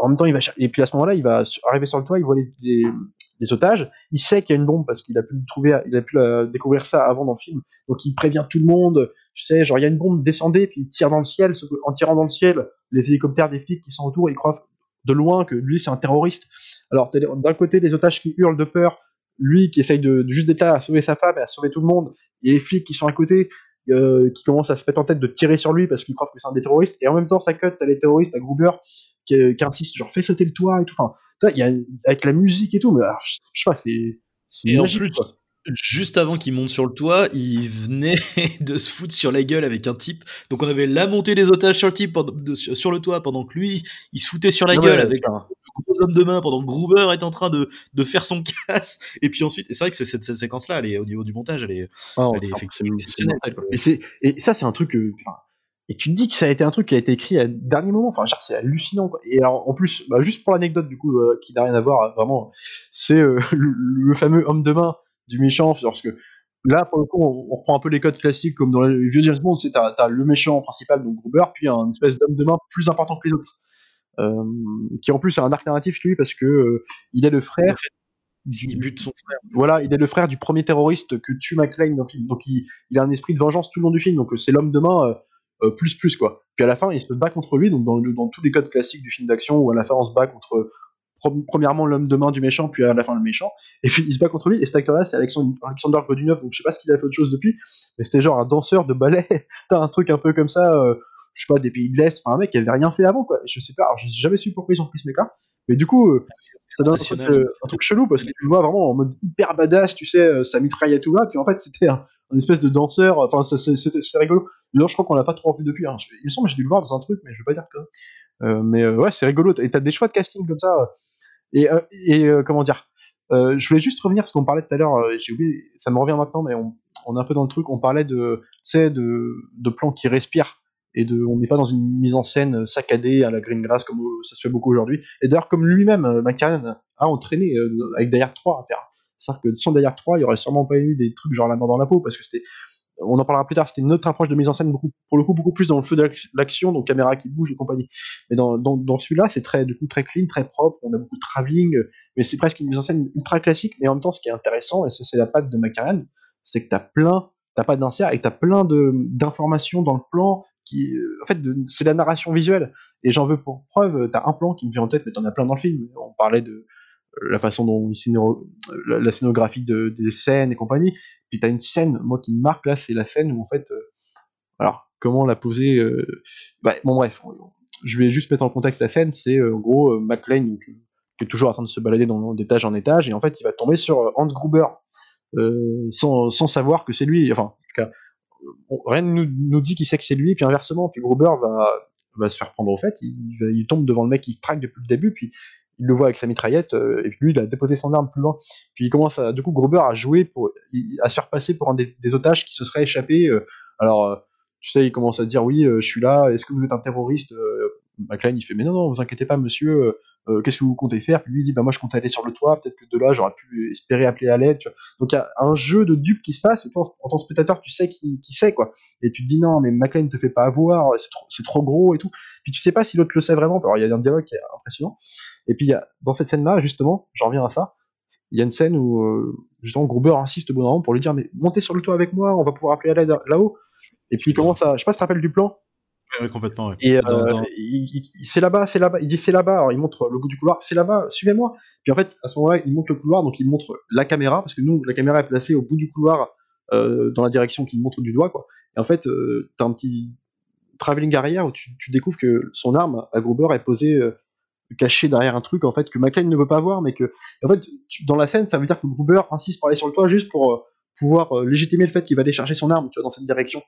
en même temps, il va et puis à ce moment-là, il va arriver sur le toit, il voit les, otages, il sait qu'il y a une bombe parce qu'il a pu trouver, il a pu découvrir ça avant dans le film, donc il prévient tout le monde. Tu sais, genre il y a une bombe, descendez, puis il tire dans le ciel. En tirant dans le ciel, les hélicoptères des flics qui sont autour, ils croient de loin que lui c'est un terroriste. Alors d'un côté les otages qui hurlent de peur, lui qui essaye de, juste d'être là à sauver sa femme et à sauver tout le monde, et les flics qui sont à côté euh, qui commencent à se mettre en tête de tirer sur lui parce qu'ils croient que c'est un des terroristes, et en même temps ça cut, t'as les terroristes, à Gruber qui, qui, insiste, genre fais sauter le toit et tout. Enfin, il y a, avec la musique et tout, mais je, sais pas, c'est.
Et en plus, juste avant qu'il monte sur le toit, il venait de se foutre sur la gueule avec un type. Donc on avait la montée des otages sur le type sur le toit pendant que lui, il se foutait sur la gueule avec gros homme de main pendant que Gruber est en train de, de faire son casse. Et puis ensuite, c'est vrai que cette, cette séquence-là, elle est au niveau du montage, elle est, oh, elle est effectivement exceptionnelle.
Et, et, ça, c'est un truc. Et tu te dis que ça a été un truc qui a été écrit à dernier moment. Enfin, c'est hallucinant. Quoi. Et alors, en plus, bah, juste pour l'anecdote, du coup, euh, qui n'a rien à voir, vraiment, c'est euh, le, fameux homme de main du méchant, parce que là, pour le coup, on, reprend un peu les codes classiques, comme dans les vieux James Bond, c'est t'as, as le méchant principal, donc Gruber, puis un espèce d'homme de main plus important que les autres. Euh, qui en plus a un arc narratif lui parce que euh, il est le frère
Il bute son frère.
Voilà, il est le frère du premier terroriste que tue McLean dans le film. Donc il, il a un esprit de vengeance tout le long du film. Donc c'est l'homme de main euh, euh, plus plus quoi. Puis à la fin, il se bat contre lui. Donc dans, le- dans tous les codes classiques du film d'action où à la fin on se bat contre premièrement l'homme de main du méchant, puis à la fin le méchant. Et puis il se bat contre lui. Et cet acteur-là, c'est Alexandre, Alexander Godunov. Donc je sais pas ce qu'il a fait autre chose depuis, mais c'était genre un danseur de ballet. T'as un truc un peu comme ça. euh, je sais pas des pays de l'est. Enfin un mec qui avait rien fait avant quoi. Je sais pas. Alors j'ai jamais su pourquoi ils ont pris ce mec-là. Mais du coup, euh, ça donne un truc, euh, un truc chelou parce que tu le vois vraiment en mode hyper badass, tu sais, euh, ça mitraille à tout va. Puis en fait, c'était un, un espèce de danseur. Enfin, c'est- rigolo. Là, je crois qu'on l'a pas trop revu depuis. Il me semble que j'ai dû le voir dans un truc, mais je veux pas dire que. Euh, mais euh, ouais, c'est rigolo. Et t'as des choix de casting comme ça. euh, Et, et comment dire Je voulais juste revenir parce qu'on parlait tout à l'heure. J'ai oublié. Ça me revient maintenant, mais on, on est un peu dans le truc. On parlait de, de, de plans qui respirent et de, on n'est pas dans une mise en scène saccadée à la Greengrass comme euh, ça se fait beaucoup aujourd'hui. Et d'ailleurs, comme lui-même, McTiernan a entraîné avec Die Hard 3 à faire. C'est-à-dire que sans Die Hard 3, il y aurait sûrement pas eu des trucs genre la mort dans la peau parce que c'était on en parlera plus tard, c'était une autre approche de mise en scène, beaucoup, pour le coup, beaucoup plus dans le feu de l'ac- l'action, donc caméra qui bouge et compagnie. Mais dans, dans, celui-là, c'est très, du coup, très clean, très propre, on a beaucoup de travelling, mais c'est presque une mise en scène ultra classique, mais en même temps, ce qui est intéressant, et ça, c'est la patte de McCarran, c'est que t'as plein, t'as pas d'insert, et t'as plein de, d'informations dans le plan qui, euh, en fait, c'est la narration visuelle. Et j'en veux pour preuve, t'as un plan qui me vient en tête, mais t'en as plein dans le film. On parlait de la façon dont il la, scénographie de, des scènes et compagnie. Puis t'as une scène, moi qui me marque là, c'est la scène où en fait, euh, alors comment la poser euh, bah, Bon bref, je vais juste mettre en contexte la scène. C'est euh, en gros McLean donc, qui est toujours en train de se balader d'étage en étage et en fait il va tomber sur Hans Gruber sans, sans savoir que c'est lui. Enfin, en tout cas, rien ne nous, dit qu'il sait que c'est lui, puis inversement, puis Gruber va, va se faire prendre au fait, il, il tombe devant le mec qui traque depuis le début, puis il le voit avec sa mitraillette, euh, et puis lui, il a déposé son arme plus loin. Puis il commence à, du coup, Gruber a joué pour, à se faire passer pour un des, otages qui se serait échappé. euh, alors, euh, tu sais, il commence à dire, oui, je suis là, est-ce que vous êtes un terroriste McLean, il fait, mais non, non, vous inquiétez pas, monsieur, qu'est-ce que vous comptez faire? Puis lui, il dit, bah moi, je comptais aller sur le toit, peut-être que de là, j'aurais pu espérer appeler à l'aide. Donc il y a un jeu de dupes qui se passe, et toi, en tant que spectateur, tu sais qui, qui sait, quoi. Et tu te dis, non, mais McLean ne te fait pas avoir, c'est trop, trop gros et tout. Puis tu sais pas si l'autre le sait vraiment. Alors il y a un dialogue qui est impressionnant. Et puis y a, dans cette scène-là, justement, j'en reviens à ça, il y a une scène où, euh, justement, Gruber insiste au bon moment pour lui dire, mais montez sur le toit avec moi, on va pouvoir appeler à l'aide là-haut. Et puis il commence à, je sais pas si tu te rappelles du plan,
Ouais, complètement.
et euh, c'est là-bas, c'est là-bas. Il dit c'est là-bas. Alors il montre le bout du couloir. C'est là-bas. Suivez-moi. Puis en fait, à ce moment-là, il montre le couloir. Donc il montre la caméra parce que nous, la caméra est placée au bout du couloir euh, dans la direction qu'il montre du doigt, quoi. Et en fait, euh, t'as un petit travelling arrière où tu, tu découvres que son arme à Gruber est posée cachée derrière un truc en fait que McLean ne peut pas voir, mais que en fait dans la scène, ça veut dire que Gruber insiste pour aller sur le toit juste pour euh, pouvoir euh, légitimer le fait qu'il va aller chercher son arme, tu dans cette direction.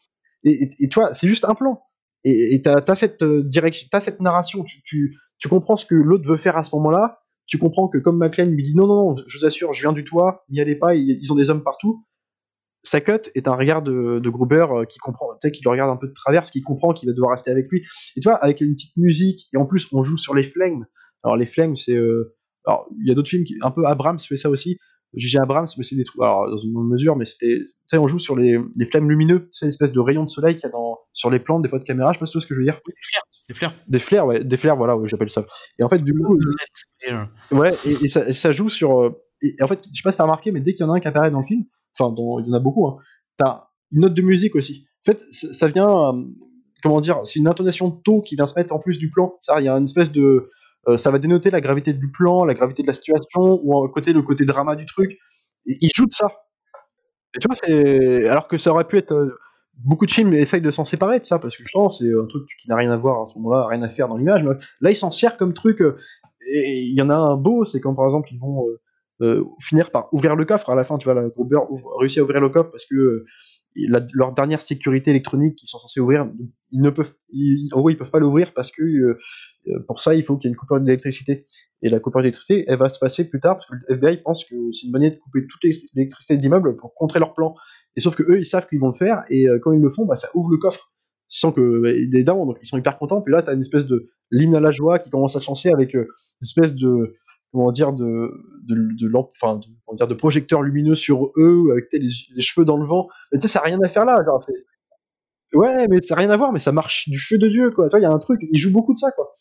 Et, toi, c'est juste un plan et t'as as cette euh, direction, t'as cette narration, tu, tu, tu comprends ce que l'autre veut faire à ce moment-là, tu comprends que comme McLean lui dit non, non, non, je vous assure, je viens du toit, n'y allez pas, ils ont des hommes partout. Sa cut est un regard de, de Gruber euh, qui comprend, tu sais, qui le regarde un peu de travers, qui comprend qu'il va devoir rester avec lui. Et tu vois, avec une petite musique, et en plus on joue sur les flammes. Alors les flammes, c'est, euh, alors il y a d'autres films qui, un peu Abrams fait ça aussi. J.J. Abrams, mais c'est des trucs, alors dans une bonne mesure, mais c'était, tu sais, on joue sur les, les flammes lumineux, c'est l'espèce de rayon de soleil qu'il y a dans, sur les plans des fois de caméra, je sais pas si tu vois ce que je veux dire.
Oui, des flares. Des flares.
Ouais, des flares, voilà, ouais, j'appelle ça. Et en fait, du coup,
clear.
ouais, et, et ça, et ça joue sur. euh, Et, et en fait, je sais pas si t'as remarqué, mais dès qu'il y en a un qui apparaît dans le film, enfin, il y en a beaucoup, hein, t'as une note de musique aussi. En fait, ça vient, euh, comment dire, c'est une intonation de taux qui vient se mettre en plus du plan. Ça, il y a une espèce de, euh, ça va dénoter la gravité du plan, la gravité de la situation, ou à côté le côté drama du truc. Et il joue de ça. Tu vois, alors que ça aurait pu être euh, beaucoup de films essayent de s'en séparer de ça parce que justement c'est un truc qui n'a rien à voir à ce moment-là, rien à faire dans l'image. Là, il s'en sert comme truc. et il y en a un beau, c'est quand par exemple ils vont euh, finir par ouvrir le coffre à la fin. Tu vois, la Gruber réussit à ouvrir le coffre parce que euh, leur dernière sécurité électronique qu'ils sont censés ouvrir, ils ne peuvent, ils, en gros, ils peuvent pas l'ouvrir parce que euh, pour ça, il faut qu'il y ait une coupure d'électricité. Et la coupure d'électricité, elle va se passer plus tard parce que le FBI pense que c'est une manière de couper toute l'électricité de l'immeuble pour contrer leur plan. Et sauf que eux, ils savent qu'ils vont le faire et quand ils le font, bah, ça ouvre le coffre. Sans que bah, ils sont hyper contents. Puis là, t'as une espèce de l'hymne à la joie qui commence à chanter avec une espèce de comment dire de de, de enfin comment dire de projecteur lumineux sur eux avec les, les cheveux dans le vent. Mais tu sais, ça n'a rien à faire là. Ouais, mais ça n'a rien à voir, mais ça marche du feu de dieu quoi. Toi, il y a un truc, il joue beaucoup de ça quoi.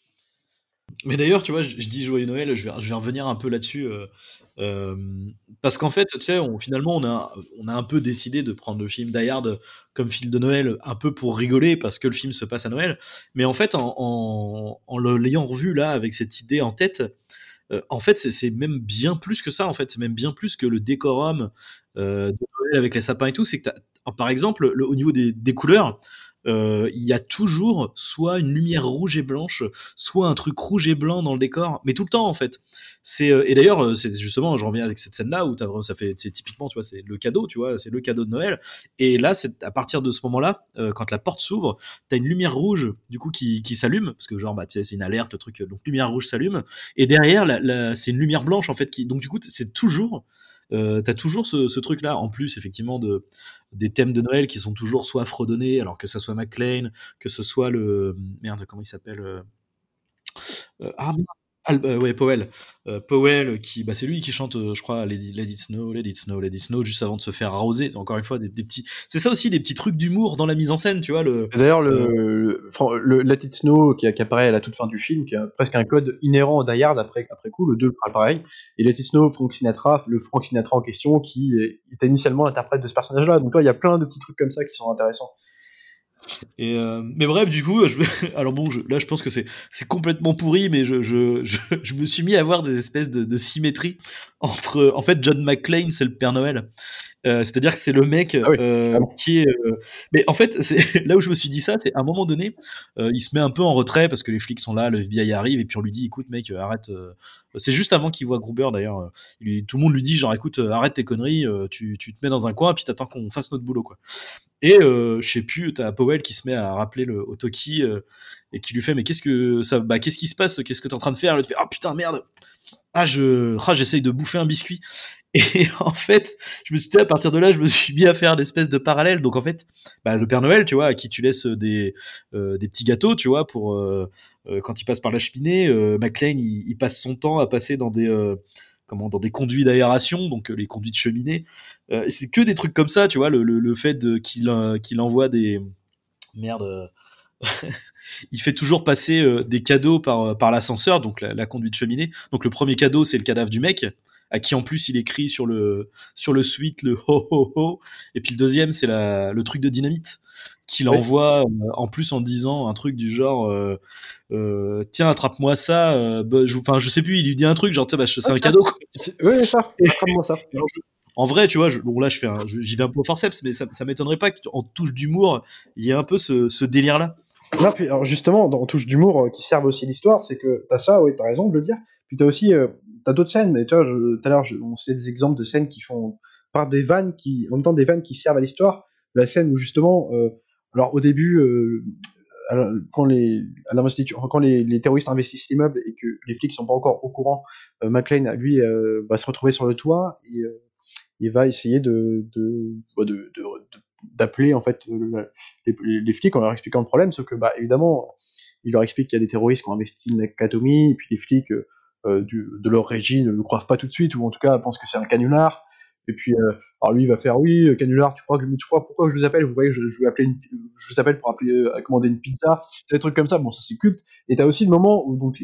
Mais d'ailleurs, tu vois, je, dis joyeux Noël, je vais, je vais revenir un peu là-dessus. Euh, euh, parce qu'en fait, tu sais, finalement, on a, on a un peu décidé de prendre le film Die comme film de Noël, un peu pour rigoler, parce que le film se passe à Noël. Mais en fait, en, en l'ayant revu là, avec cette idée en tête, en fait, c'est même bien plus que ça. En fait, c'est même bien plus que le décorum avec les sapins et tout. C'est que, par exemple, le, au niveau des, couleurs, il y a toujours soit une lumière rouge et blanche, soit un truc rouge et blanc dans le décor, mais tout le temps en fait. C'est euh, et d'ailleurs euh, c'est justement, je reviens avec cette scène là où as, ça fait c'est typiquement tu vois c'est le cadeau tu vois c'est le cadeau de Noël. Et là c'est à partir de ce moment là quand la porte s'ouvre t'as une lumière rouge du coup qui, qui s'allume parce que genre bah c'est une alerte le truc donc lumière rouge s'allume. Et derrière la, c'est une lumière blanche en fait qui donc du coup c'est toujours euh, t'as toujours ce, ce truc-là, en plus effectivement de, des thèmes de Noël qui sont toujours soit fredonnés, alors que ça soit McLean, que ce soit le merde comment il s'appelle euh, euh, ah euh, ouais, Powell. Euh, Powell, qui, bah, c'est lui qui chante, euh, je crois, Lady, Lady Snow, Lady Snow, Lady Snow, juste avant de se faire arroser. Encore une fois, des, petits. C'est ça aussi, des petits trucs d'humour dans la mise en scène, tu vois. Le,
D'ailleurs, le, le, Let It Snow qui, apparaît à la toute fin du film, qui a presque un code inhérent au Die Hard après, après coup, le 2 pareil. Et Let It Snow, Frank Sinatra, le Frank Sinatra en question, qui était initialement l'interprète de ce personnage-là. Donc là, il y a plein de petits trucs comme ça qui sont intéressants.
Et euh, mais bref, du coup, je, alors bon, là, je pense que c'est complètement pourri, mais je, me suis mis à voir des espèces de, de symétrie entre, en fait, John McClane, c'est le Père Noël, euh, c'est-à-dire que c'est le mec ah euh, ah qui est. Mais en fait, là où je me suis dit ça, c'est à un moment donné, il se met un peu en retrait parce que les flics sont là, le FBI arrive et puis on lui dit, écoute mec, arrête. C'est juste avant qu'il voit Gruber d'ailleurs. tout le monde lui dit genre, écoute, arrête tes conneries, tu, tu, te mets dans un coin puis t'attends qu'on fasse notre boulot quoi. Et je sais plus, t'as Powell qui se met à rappeler le au Toki et qui lui fait, mais qu'est-ce que ça, bah qu'est-ce qui se passe, qu'est-ce que t'es en train de faire? Fait, ah putain merde. Ah je, ah j'essaye de bouffer un biscuit et en fait, je me suis dit, à partir de là, je me suis mis à faire des espèces de parallèles. Donc en fait, bah, le Père Noël, tu vois, à qui tu laisses des, euh, des petits gâteaux, tu vois, pour euh, euh, quand il passe par la cheminée, McLean, il, passe son temps à passer dans des comment dans des conduits d'aération, donc les conduits de cheminée. c'est que des trucs comme ça, tu vois, le, fait qu'il qu'il envoie des merde. il fait toujours passer des cadeaux par, par l'ascenseur, donc la, la, conduite cheminée. Donc le premier cadeau, c'est le cadavre du mec à qui en plus il écrit sur le, sur le suite le ho ho ho. Et puis le deuxième, c'est le truc de dynamite qu'il envoie euh, en plus en disant un truc du genre euh, euh, tiens attrape-moi ça bah, je, enfin je sais plus il lui dit un truc genre bah, c'est un cadeau
oui ça attrape-moi ça
en vrai tu vois bon là je fais j'y vais un peu au forceps mais ça, ça m'étonnerait pas qu'en touche d'humour il y ait un peu ce, ce délire là
non, puis, alors justement, dans touche d'humour qui servent aussi l'histoire, c'est que t'as ça, oui, t'as raison de le dire. Puis t'as aussi t'as d'autres scènes, mais tu vois, tout à l'heure, on sait des exemples de scènes qui font par des vannes qui, en même temps, des vannes qui servent à l'histoire. La scène où justement, euh, alors au début, euh, quand les, les, terroristes investissent l'immeuble et que les flics sont pas encore au courant, euh, McLean, lui, euh, va se retrouver sur le toit et euh, il va essayer de, de, d'appeler en fait les, flics en leur expliquant le problème, sauf que bah évidemment, il leur explique qu'il y a des terroristes qui ont investi l'académie, et puis les flics de leur régie ne le croient pas tout de suite, ou en tout cas pensent que c'est un canular. Et puis, euh, alors lui, il va faire oui, euh, canular, tu crois que tu crois pourquoi je vous appelle? Vous voyez, je, je vais appeler, une, je vous appelle pour appeler, à commander une pizza, des trucs comme ça. Bon, ça c'est culte. Et t'as aussi le moment où donc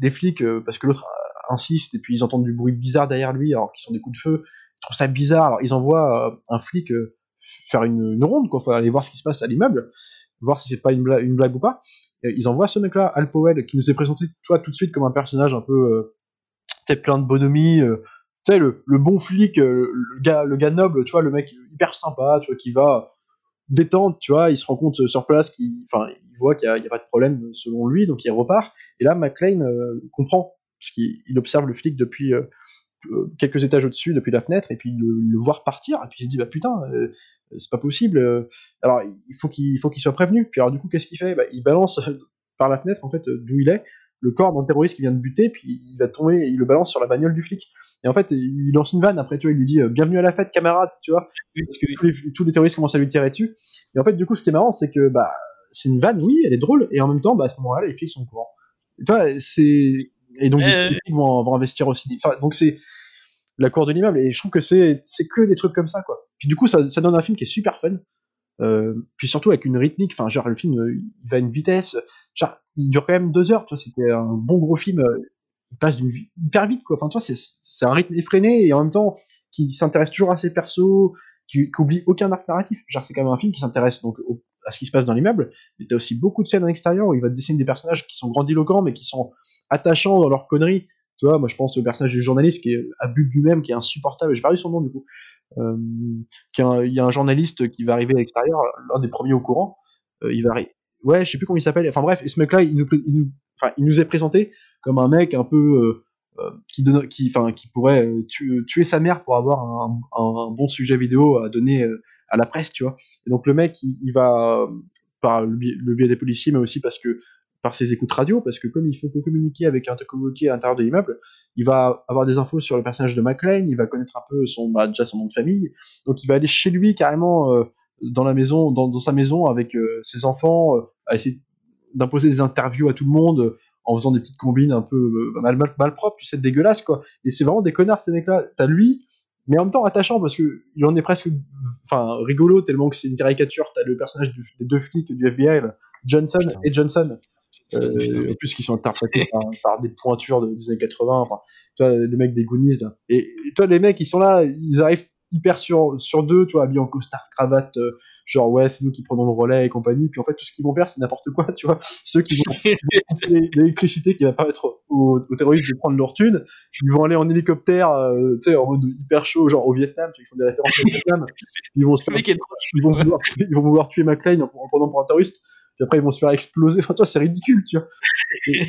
les flics, parce que l'autre insiste, et puis ils entendent du bruit bizarre derrière lui, alors qu'ils sont des coups de feu, ils trouvent ça bizarre. Alors ils envoient un flic faire une, une ronde, quoi, faut aller voir ce qui se passe à l'immeuble voir si c'est pas une blague, une blague ou pas. Et ils envoient ce mec-là, Al Powell, qui nous est présenté, tu vois, tout de suite comme un personnage un peu, euh, plein de bonhomie, euh, tu sais, le, bon flic, euh, le, gars, le gars noble, tu vois, le mec hyper sympa, tu vois, qui va détendre, tu vois, il se rend compte sur place qu'il, voit qu'il n'y a, pas de problème selon lui, donc il repart. Et là, McLean comprend, parce qu'il observe le flic depuis quelques étages au-dessus, depuis la fenêtre, et puis le, voit repartir, et puis il se dit, bah putain, c'est pas possible. Euh. Alors il faut qu'il faut qu'il soit prévenu. Puis alors du coup qu'est-ce qu'il fait? Bah, Il balance par la fenêtre en fait d'où il est le corps d'un terroriste qui vient de buter, puis il va tomber, il le balance sur la bagnole du flic. Et en fait, il lance une vanne. Après, tu vois, il lui dit euh, bienvenue à la fête, camarade, tu vois, parce que tous les, terroristes commencent à lui tirer dessus. Et en fait, du coup, ce qui est marrant, c'est que bah c'est une vanne, oui, elle est drôle, et en même temps, bah à ce moment-là, les flics sont au courant. Et tu vois, c'est et donc les flics vont, vont investir aussi. Enfin, donc c'est la cour de l'immeuble. Et je trouve que c'est c'est que des trucs comme ça, quoi. Puis du coup, ça, ça donne un film qui est super fun. Euh, puis surtout avec une rythmique, enfin, genre, le film, euh, va à une vitesse, genre, il dure quand même deux heures, toi, c'était un bon gros film, euh, il passe hyper vite, quoi. Enfin, toi, c'est, un rythme effréné et en même temps, qui s'intéresse toujours à ses persos, qui, qui oublie aucun arc narratif. Genre, c'est quand même un film qui s'intéresse donc à ce qui se passe dans l'immeuble, mais t'as aussi beaucoup de scènes à l'extérieur où il va dessiner des personnages qui sont grandiloquents, mais qui sont attachants dans leurs conneries. Tu vois, moi, je pense au personnage du journaliste qui est à but lui-même, qui est insupportable. J'ai perdu son nom, du coup. Euh, il y a un journaliste qui va arriver à l'extérieur, l'un des premiers au courant. Euh, il va arri- ouais, je sais plus comment il s'appelle. Enfin bref, et ce mec-là, il nous, il nous, est présenté comme un mec un peu euh, euh, qui donne, qui, qui pourrait tu- tuer sa mère pour avoir un, bon sujet vidéo à donner à la presse, tu vois. Et donc le mec, il, va par le biais des policiers, mais aussi parce que par ses écoutes radio, parce que comme il faut que communiquer avec un coéquipier à l'intérieur de l'immeuble, il va avoir des infos sur le personnage de McLean, il va connaître un peu son, bah, déjà son nom de famille, donc il va aller chez lui carrément euh, dans la maison, dans, dans sa maison avec euh, ses enfants, euh, à essayer d'imposer des interviews à tout le monde en faisant des petites combines un peu mal, mal, mal propres, tu sais, dégueulasses quoi. Et c'est vraiment des connards ces mecs-là. T'as lui, mais en même temps attachant parce que il en est presque, enfin rigolo tellement que c'est une caricature. T'as le personnage du- des deux flics du FBI, là, Johnson
Putain.
et Johnson. Euh, qui sont interprétés par, par des pointures de- des années 80 enfin, tu vois le mec des Goonies là. Et, et toi les mecs ils sont là ils arrivent hyper sur sur deux tu vois habillés en costard cravate euh, genre ouais c'est nous qui prenons le relais et compagnie. Puis en fait tout ce qu'ils vont faire c'est n'importe quoi tu vois. Ceux qui vont l'électricité qui va permettre aux, aux terroristes de prendre leur thune ils vont aller en hélicoptère euh, tu sais en mode hyper chaud genre au Vietnam tu vois, ils font des références au Vietnam. Ils vont se faire ils vont vouloir tuer, ils vont vouloir tuer McLean en, en prenant pour un terroriste puis après ils vont se faire exploser. Enfin tu vois c'est ridicule tu vois.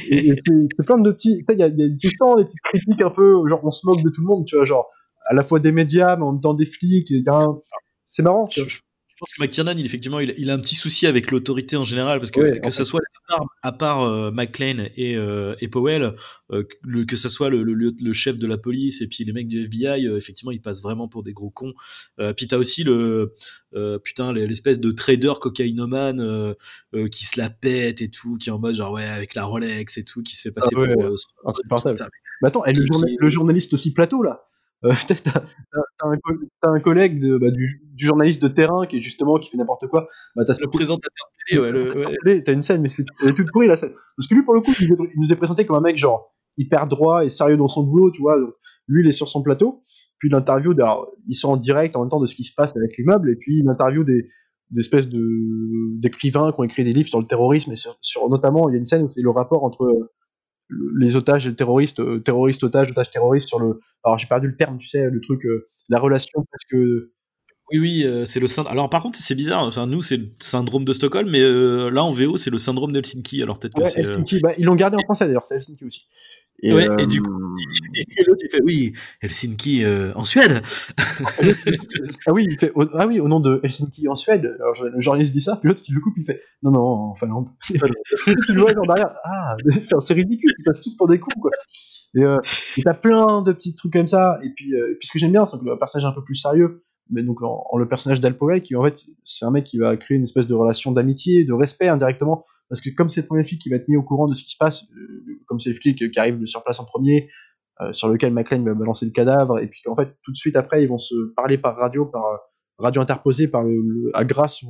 Et, c'est plein de petits il y a, y a tout le temps des petites critiques un peu genre on se moque de tout le monde tu vois genre à la fois des médias mais en même temps des flics un- c'est marrant tu vois.
Pense que McTiernan, il, effectivement, il, il a un petit souci avec l'autorité en général, parce que
Ouais,
que ce soit à part, à part euh, McLean et, euh, et Powell, euh, le, que ce soit le, le, le- le chef de la police et puis les mecs du FBI, euh, effectivement, ils passent vraiment pour des gros cons. Puis t'as aussi le putain l'espèce de trader cocaïnomane qui se la pète et tout, qui est en mode genre ouais avec la Rolex et tout, qui se fait passer
Ah ouais,
pour
mais attends et le,
qui-
journa-
qui-
le journaliste aussi plateau là euh, t'as, t'as- t'as un, t'as un collègue de, bah, du, du journaliste de terrain qui est justement qui fait n'importe quoi bah t'as
le présentateur télé, ouais, le, ouais.
T'as t'as une scène, mais c'est elle est toute pourrie la scène. Parce que lui, pour le coup, il nous est- il nous est présenté comme un mec genre hyper droit et sérieux dans son boulot, tu vois. Donc, lui, il est sur son plateau. Puis l'interview, de- alors, ils sont en direct en même temps de ce qui se passe avec l'immeuble, et puis l'interview des des espèces de d'écrivains qui ont écrit des livres sur le terrorisme et sur, sur- notamment il y a une scène où c'est le rapport entre les otages et le terroriste, euh, terroriste otage, otage terroriste sur le alors j'ai perdu le terme, tu sais, le truc euh, la relation presque
Oui, oui, euh, c'est le syndrome. Alors, par contre, c'est bizarre. Enfin, nous, c'est le syndrome de Stockholm, mais euh, là, en VO, c'est le syndrome d'Helsinki. Alors, peut-être que
ouais,
c'est. euh,
Helsinki. Bah, ils l'ont gardé en français d'ailleurs, c'est Helsinki aussi. Et,
Ouais,
euh,
et du coup, l'autre, il fait Oui, Helsinki euh, en Suède.
ah oui, il fait au, ah oui, au nom de Helsinki en Suède. Alors le journaliste dit ça, puis l'autre qui le coupe, il fait non non en Finlande. tu le vois genre derrière, ah c'est ridicule, ils passent tous pour des cons quoi. Et euh, t'as plein de petits trucs comme ça. Et puis, euh, puis ce que j'aime bien, c'est le personnage un peu plus sérieux, mais donc en, en le personnage d'Al Powell, qui en fait c'est un mec qui va créer une espèce de relation d'amitié, de respect indirectement, parce que comme c'est le premier flic qui va être mis au courant de ce qui se passe, euh, comme c'est le flic qui arrive sur place en premier, euh, sur lequel McLean va balancer le cadavre, et puis qu'en fait, tout de suite après, ils vont se parler par radio, par euh, radio interposée, par le, le- à grâce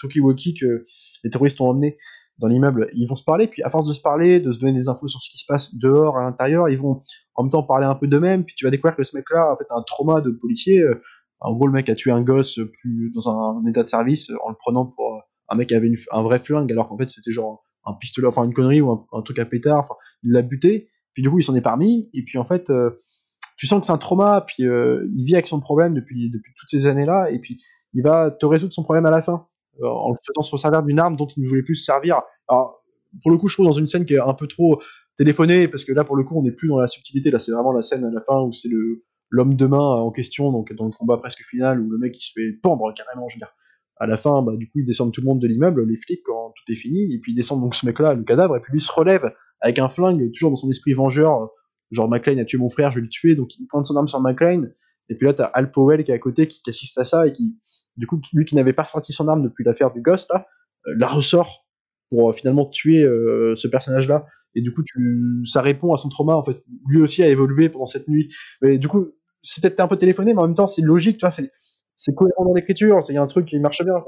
Tokiwoki que les terroristes ont emmené dans l'immeuble. Ils vont se parler, puis à force de se parler, de se donner des infos sur ce qui se passe dehors, à l'intérieur, ils vont en même temps parler un peu d'eux-mêmes, puis tu vas découvrir que ce mec-là, fait, a un trauma de policier. euh, En gros, le mec a tué un gosse plus dans un, état de service euh, en le prenant pour euh, un mec qui avait un vrai flingue, alors qu'en fait, c'était genre un pistolet, enfin une connerie ou un, truc à pétard. Il l'a buté, puis du coup, il s'en est parmi, et puis en fait, euh, tu sens que c'est un trauma, puis euh, il vit avec son problème depuis, depuis toutes ces années-là, et puis il va te résoudre son problème à la fin, euh, en le faisant se servir d'une arme dont il ne voulait plus se servir. Alors, pour le coup, je trouve dans une scène qui est un peu trop téléphonée, parce que là, pour le coup, on n'est plus dans la subtilité, là, c'est vraiment la scène à la fin où c'est le l'homme de main en question, donc dans le combat presque final, où le mec il se fait pendre carrément, je veux dire. À la fin, bah, du coup, ils descendent tout le monde de l'immeuble, les flics, quand tout est fini, et puis ils descendent donc ce mec-là, le cadavre, et puis lui se relève avec un flingue, toujours dans son esprit vengeur, euh, genre McLean a tué mon frère, je vais le tuer, donc il pointe son arme sur McLean, et puis là t'as Al Powell qui est à côté, qui, assiste à ça, et qui, du coup, lui qui n'avait pas sorti son arme depuis l'affaire du Ghost, là, euh, la ressort pour euh, finalement tuer euh, ce personnage-là, et du coup, tu, ça répond à son trauma, en fait, lui aussi a évolué pendant cette nuit, mais du coup, c'est peut-être un peu téléphoné, mais en même temps, c'est logique, tu vois, c'est, c'est cohérent dans l'écriture, il y a un truc qui marche bien,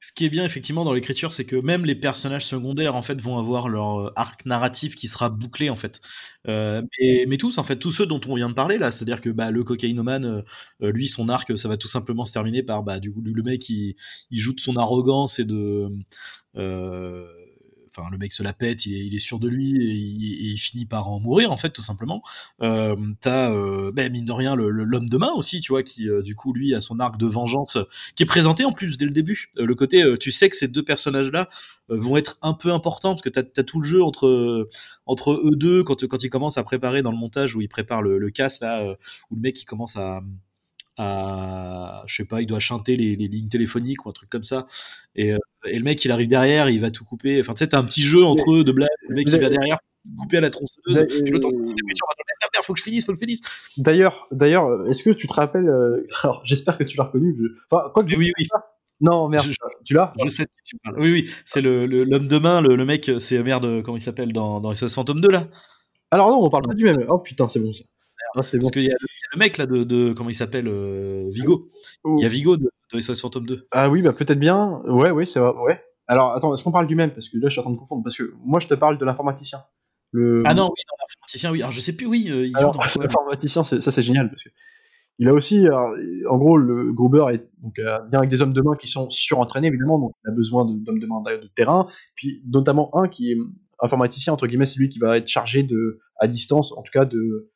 ce qui est bien effectivement dans l'écriture, c'est que même les personnages secondaires en fait vont avoir leur euh, arc narratif qui sera bouclé en fait. Euh, mais, tous en fait, tous ceux dont on vient de parler là, c'est-à-dire que bah, le cocaïnomane, euh, lui, son arc, ça va tout simplement se terminer par bah, du coup le mec il joue de son arrogance et de le mec se la pète, il est, sûr de lui et il, finit par en mourir en fait tout simplement. Euh, t'as euh, ben, mine de rien l'homme de main aussi, tu vois, qui euh, du coup lui a son arc de vengeance qui est présenté en plus dès le début. le côté, tu sais que ces deux personnages là vont être un peu importants parce que t'as as tout le jeu entre entre eux deux quand quand ils commencent à préparer dans le montage où ils préparent le, le casse là où le mec il commence à à, je sais pas, il doit chanter les, lignes téléphoniques ou un truc comme ça. Et, euh, et, le mec, il arrive derrière, il va tout couper. Enfin, tu sais, t'as un petit jeu entre eux de blague. Le mec, il va derrière couper à la tronçonneuse. le temps faut que je finisse, faut que je finisse.
D'ailleurs, d'ailleurs, est-ce que tu te rappelles euh, Alors, j'espère que tu l'as reconnu. Enfin, quoi que
oui, oui.
Non, merde, tu l'as
Je sais tu parles. Oui, oui, c'est l'homme le, de main, le, mec, c'est merde, comment il s'appelle dans, dans SOS Phantom 2 là?
Alors non, on parle pas du même. Oh putain, c'est bon ça.
Ah, Parce qu'il y, a le mec là de, comment il s'appelle euh, Vigo. Il y a Vigo de, de SOS Phantom 2.
Ah oui, bah peut-être bien. Ouais, oui, c'est vrai. Ouais. Alors attends, est-ce qu'on parle du même? Parce que là, je suis en train de confondre. Parce que moi, je te parle de l'informaticien.
Le... Ah non, oui, l'informaticien, oui. Alors je sais plus, oui.
Euh, l'informaticien, ça c'est génial parce que il a aussi, en gros, le Gruber est, donc, euh, vient avec des hommes de main qui sont surentraînés évidemment, donc il a besoin d'hommes de main de terrain, puis notamment un qui est informaticien entre guillemets, c'est lui qui va être chargé de, à distance, en tout cas de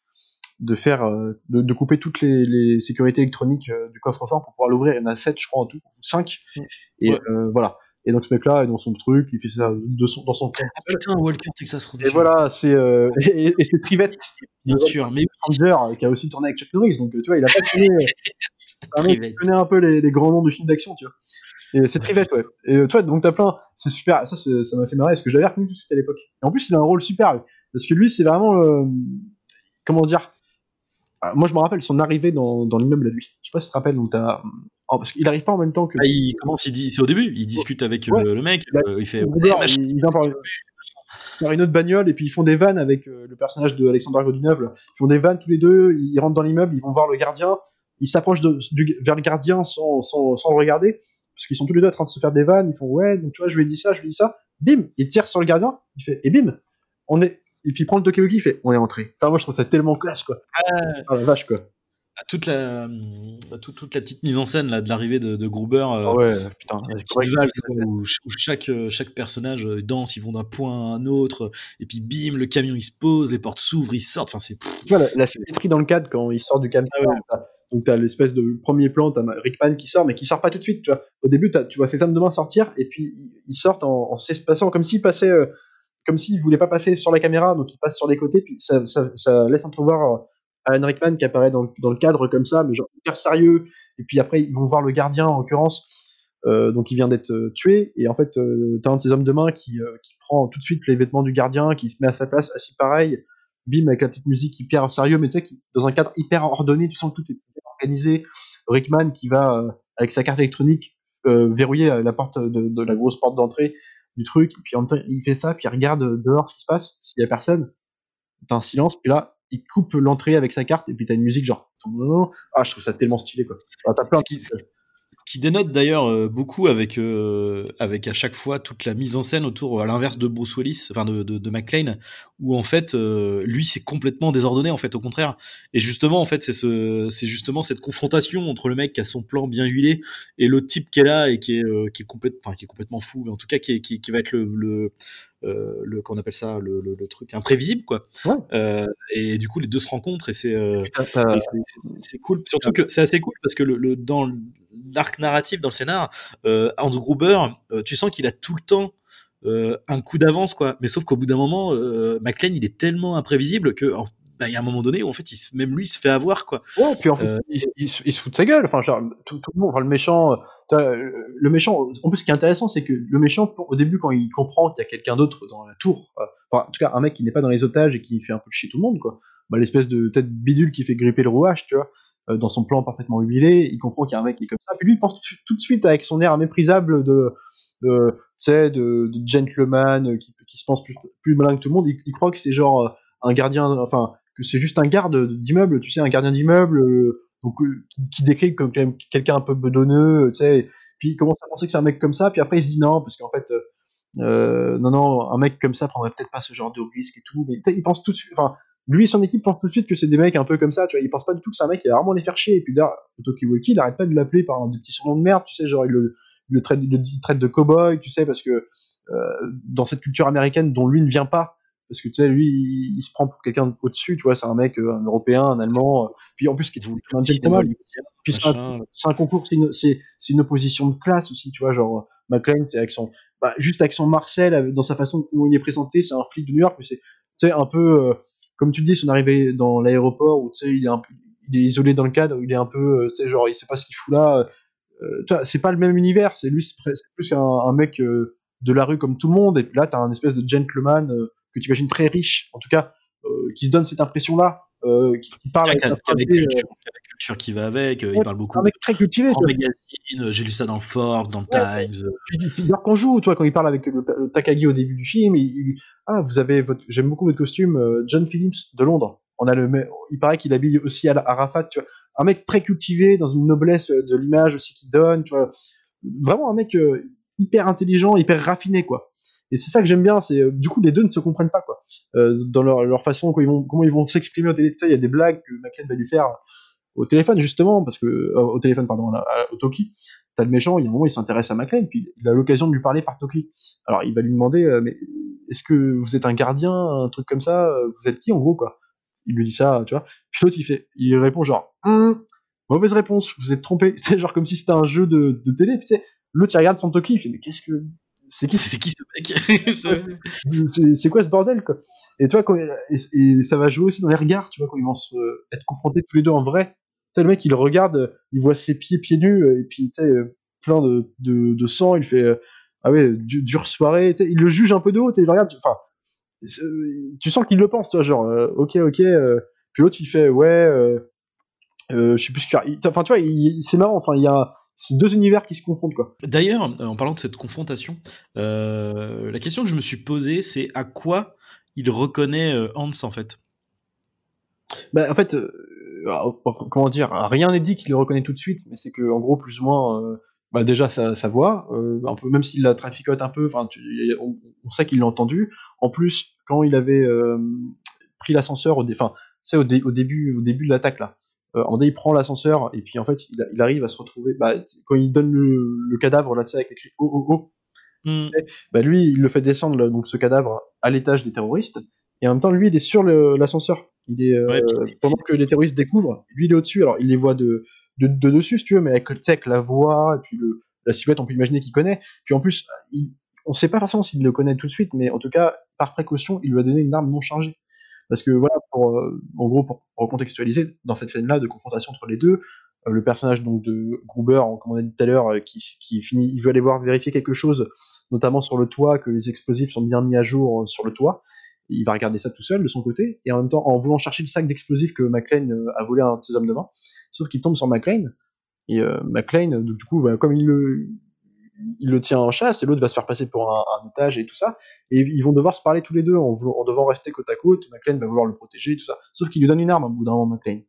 de faire euh, de, couper toutes les, sécurités électroniques euh, du coffre-fort pour pouvoir l'ouvrir. Il y en a 7 je crois en tout, 5. Et euh, voilà. Et donc ce mec-là est dans son truc, il fait ça de son, dans son
Ah putain, Walker Texas
Et voilà, c'est et, c'est Trivette,
bien sûr, mais
Ranger, qui a aussi tourné avec Chuck Norris, donc tu vois, il a pas tourné. il connaît un peu les, les, grands noms du film d'action, tu vois. Et c'est Trivette, ouais. Et toi, donc t'as plein, c'est super, ça, ça m'a fait marrer, parce que je l'avais reconnu tout de suite à l'époque. Et en plus, il a un rôle super, parce que lui, c'est vraiment, comment dire, ah, moi, je me rappelle son arrivée dans, dans l'immeuble à lui. Je sais pas si tu te rappelles, donc as... Oh, parce qu'il arrive pas en même temps que.
Ah, il commence, il dit, c'est au début, il discute avec euh, le mec, euh, il fait.
il, vient par, une autre bagnole et puis ils font des vannes avec euh, le personnage de Alexandre Godunov. Ils font des vannes tous les deux, ils rentrent dans l'immeuble, ils vont voir le gardien, ils s'approchent vers le gardien sans, sans, sans le regarder, parce qu'ils sont tous les deux en train de se faire des vannes, ils font ouais, donc tu vois, je lui ai dit ça, je lui ai dit ça, bim, il tire sur le gardien, il fait, et bim, on est, et puis il prend le Tokyoki, il fait on est entré. Enfin, moi je trouve ça tellement classe quoi. Ah, la vache quoi.
Ah, toute la, toute, toute, la petite mise en scène là, de l'arrivée de, de, Gruber, euh,
ah ouais, putain,
où, où, chaque, chaque personnage euh, danse, ils vont d'un point à un autre, et puis bim, le camion il se pose, les portes s'ouvrent, ils sortent, enfin c'est.
Tu vois, la, symétrie dans le cadre quand il sort du camion, ah donc t'as l'espèce de premier plan, t'as Rickman qui sort, mais qui sort pas tout de suite, tu vois. Au début, tu vois ses hommes de main sortir, et puis ils sortent en, en s'espacant, comme s'ils passaient. Euh, comme s'il voulait pas passer sur la caméra, donc il passe sur les côtés, puis ça, ça, ça laisse entrevoir euh, Alan Rickman qui apparaît dans, le cadre comme ça, mais genre hyper sérieux. Et puis après, ils vont voir le gardien en l'occurrence, euh, donc il vient d'être euh, tué. Et en fait, euh, t'as un de ces hommes de main qui, qui prend tout de suite les vêtements du gardien, qui se met à sa place, assis pareil, bim avec la petite musique hyper sérieux, mais tu sais, dans un cadre hyper ordonné, tu sens que tout est organisé. Rickman qui va avec sa carte électronique verrouiller la porte de la grosse porte d'entrée du truc, puis en même temps, il fait ça, puis il regarde dehors ce qui se passe, s'il y a personne, t'as un silence, puis là, il coupe l'entrée avec sa carte, et puis t'as une musique genre, ah, je trouve ça tellement stylé, quoi. plein de
qui dénote d'ailleurs euh, beaucoup avec, euh, avec à chaque fois toute la mise en scène autour, à l'inverse de Bruce Willis, enfin de, de, de où en fait, euh, lui, c'est complètement désordonné, en fait, au contraire. Et justement, en fait, c'est ce, c'est justement cette confrontation entre le mec qui a son plan bien huilé et l'autre type qui est là et qui est, qui est, complètement, qui est complètement fou, mais en tout cas, qui, qui, qui va être le, le euh, le qu'on appelle ça le, le, truc imprévisible quoi. Euh, et du coup les deux se rencontrent et c'est euh, c'est cool. Surtout que c'est assez cool parce que le, dans l'arc narratif dans le scénar Hans Gruber tu sens qu'il a tout le temps un coup d'avance quoi. Mais sauf qu'au bout d'un moment McLean il est tellement imprévisible que bah, il y a un moment donné où en fait, il même lui, il se fait avoir, quoi.
Ouais, puis en fait, euh, il, se fout de sa gueule. Enfin, genre, tout, le monde, enfin, le méchant, le méchant. En plus, ce qui est intéressant, c'est que le méchant, au début, quand il comprend qu'il y a quelqu'un d'autre dans la tour, euh, enfin, en tout cas, un mec qui n'est pas dans les otages et qui fait un peu chier tout le monde, quoi. Bah, l'espèce de tête bidule qui fait gripper le rouage, tu vois, euh, dans son plan parfaitement huilé, il comprend qu'il y a un mec qui est comme ça. Puis lui, il pense tout, de suite avec son air méprisable de, de, de, de gentleman qui, qui se pense plus, plus malin que tout le monde. Il, il croit que c'est genre un gardien, enfin, que c'est juste un garde d'immeuble, tu sais, un gardien d'immeuble, euh, donc euh, qui, décrit comme quelqu'un un peu bedonneux, tu sais. puis il commence à penser que c'est un mec comme ça, puis après il se dit non, parce qu'en fait, euh, non, non, un mec comme ça prendrait peut-être pas ce genre de risque et tout, mais il pense tout de suite, enfin, lui et son équipe pensent tout de suite que c'est des mecs un peu comme ça, tu vois, ils pensent pas du tout que c'est un mec qui va vraiment les faire chier, et puis d'ailleurs, Tokiwoki, il arrête pas de l'appeler par un petit surnom de merde, tu sais, genre il le, le traite, le, traite de cowboy, tu sais, parce que euh, dans cette culture américaine dont lui ne vient pas, parce que tu sais, lui, il, se prend pour quelqu'un au-dessus, tu vois, c'est un mec, euh, un Européen, un Allemand, euh, puis en plus, qui est un gentleman, puis c'est un, un, concours, c'est une, une, opposition de classe aussi, tu vois, genre, McLean, c'est avec son, bah, juste avec son Marcel, dans sa façon dont il est présenté, c'est un flic de New York, mais c'est, tu sais, un peu, comme tu dis, son arrivée dans l'aéroport, où tu sais, il est un peu, il est isolé dans le cadre, où il est un peu, tu sais, genre, il sait pas ce qu'il fout là, euh, c'est pas le même univers, c'est lui, c'est plus un, mec euh, de la rue comme tout le monde, et puis là, t'as un espèce de gentleman euh, que tu imagines très riche, en tout cas, qui se donne cette impression-là, qui, parle avec, la
culture, qui va avec, il parle beaucoup.
Un mec très cultivé.
En magazine, j'ai lu ça dans Forbes, dans le Times.
Alors quand joue, toi, quand il parle avec le, Takagi au début du film, il, ah, vous avez votre, j'aime beaucoup votre costume, John Phillips de Londres. On a le, il paraît qu'il habille aussi à Arafat, tu vois un mec très cultivé, dans une noblesse de l'image aussi qu'il donne, tu vois. Vraiment un mec euh, hyper intelligent, hyper raffiné, quoi. Et c'est ça que j'aime bien, c'est euh, du coup les deux ne se comprennent pas, quoi. Euh, dans leur, façon, comment ils vont s'exprimer au téléphone. Il y a des blagues que McLean va lui faire au téléphone justement, parce que au téléphone, pardon, au Toki. T'as le méchant, il y a un moment, il s'intéresse à McLean, puis il a l'occasion de lui parler par Toki. Alors il va lui demander, mais est-ce que vous êtes un gardien, un truc comme ça Vous êtes qui en gros, quoi? Il lui dit ça, tu vois. Puis l'autre, il fait, il répond genre, hum, mauvaise réponse, vous êtes trompé. C'est genre comme si c'était un jeu de, de télé. Puis tu sais, l'autre, il regarde son toki, il fait, mais qu'est-ce que,
c'est qui, c'est qui ce mec
C'est quoi ce bordel, quoi? Et toi, quand, et, ça va jouer aussi dans les regards, tu vois, quand ils vont se, être confrontés tous les deux en vrai. Tu sais, le mec, il regarde, il voit ses pieds pieds nus, et puis, tu sais, plein de, de, de sang, il fait, ah ouais, dure soirée, il le juge un peu de haut, et il regarde, enfin, tu sens qu'il le pense, toi, genre, euh, ok, ok. Euh, puis l'autre, il fait, ouais, euh, je sais plus ce qu'il Enfin, tu vois, c'est marrant. Enfin, il y a ces deux univers qui se confrontent, quoi.
D'ailleurs, en parlant de cette confrontation, la question que je me suis posée, c'est à quoi il reconnaît Hans, en fait?
Bah, en fait, comment dire, rien n'est dit qu'il le reconnaît tout de suite, mais c'est que, en gros, plus ou moins bah déjà sa, sa voix, euh, un peu, même s'il la traficote un peu, on, on, sait qu'il l'a entendu. En plus, quand il avait euh, pris l'ascenseur, au, enfin, c'est au, au, début, au début de l'attaque là. Euh, en il prend l'ascenseur et puis en fait, il, il, arrive à se retrouver. Bah, quand il donne le, le cadavre là, tu sais, avec écrit oh oh oh. Mm. Bah lui, il le fait descendre donc ce cadavre à l'étage des terroristes et en même temps, lui, il est sur l'ascenseur. Il est euh, pendant que les terroristes découvrent, lui, il est au-dessus. Alors, il les voit de de, de, dessus, si tu veux, mais avec, avec la voix, et puis le, la silhouette, on peut imaginer qu'il connaît. Puis en plus, il, on sait pas forcément s'il le connaît tout de suite, mais en tout cas, par précaution, il lui a donné une arme non chargée. Parce que voilà, pour, euh, en gros, pour, pour, contextualiser, dans cette scène-là de confrontation entre les deux, euh, le personnage donc de Gruber, comme on a dit tout à l'heure, euh, qui, finit, il veut aller voir vérifier quelque chose, notamment sur le toit, que les explosifs sont bien mis à jour sur le toit. Il va regarder ça tout seul de son côté, et en même temps, en voulant chercher le sac d'explosifs que McLean a volé à un de ses hommes de main, sauf qu'il tombe sur McLean, et euh, McLean, du coup, bah, comme il le, il le tient en chasse, et l'autre va se faire passer pour un, otage et tout ça, et ils vont devoir se parler tous les deux en, en devant rester côte à côte, McLean va vouloir le protéger et tout ça, sauf qu'il lui donne une arme au bout d'un moment, McLean.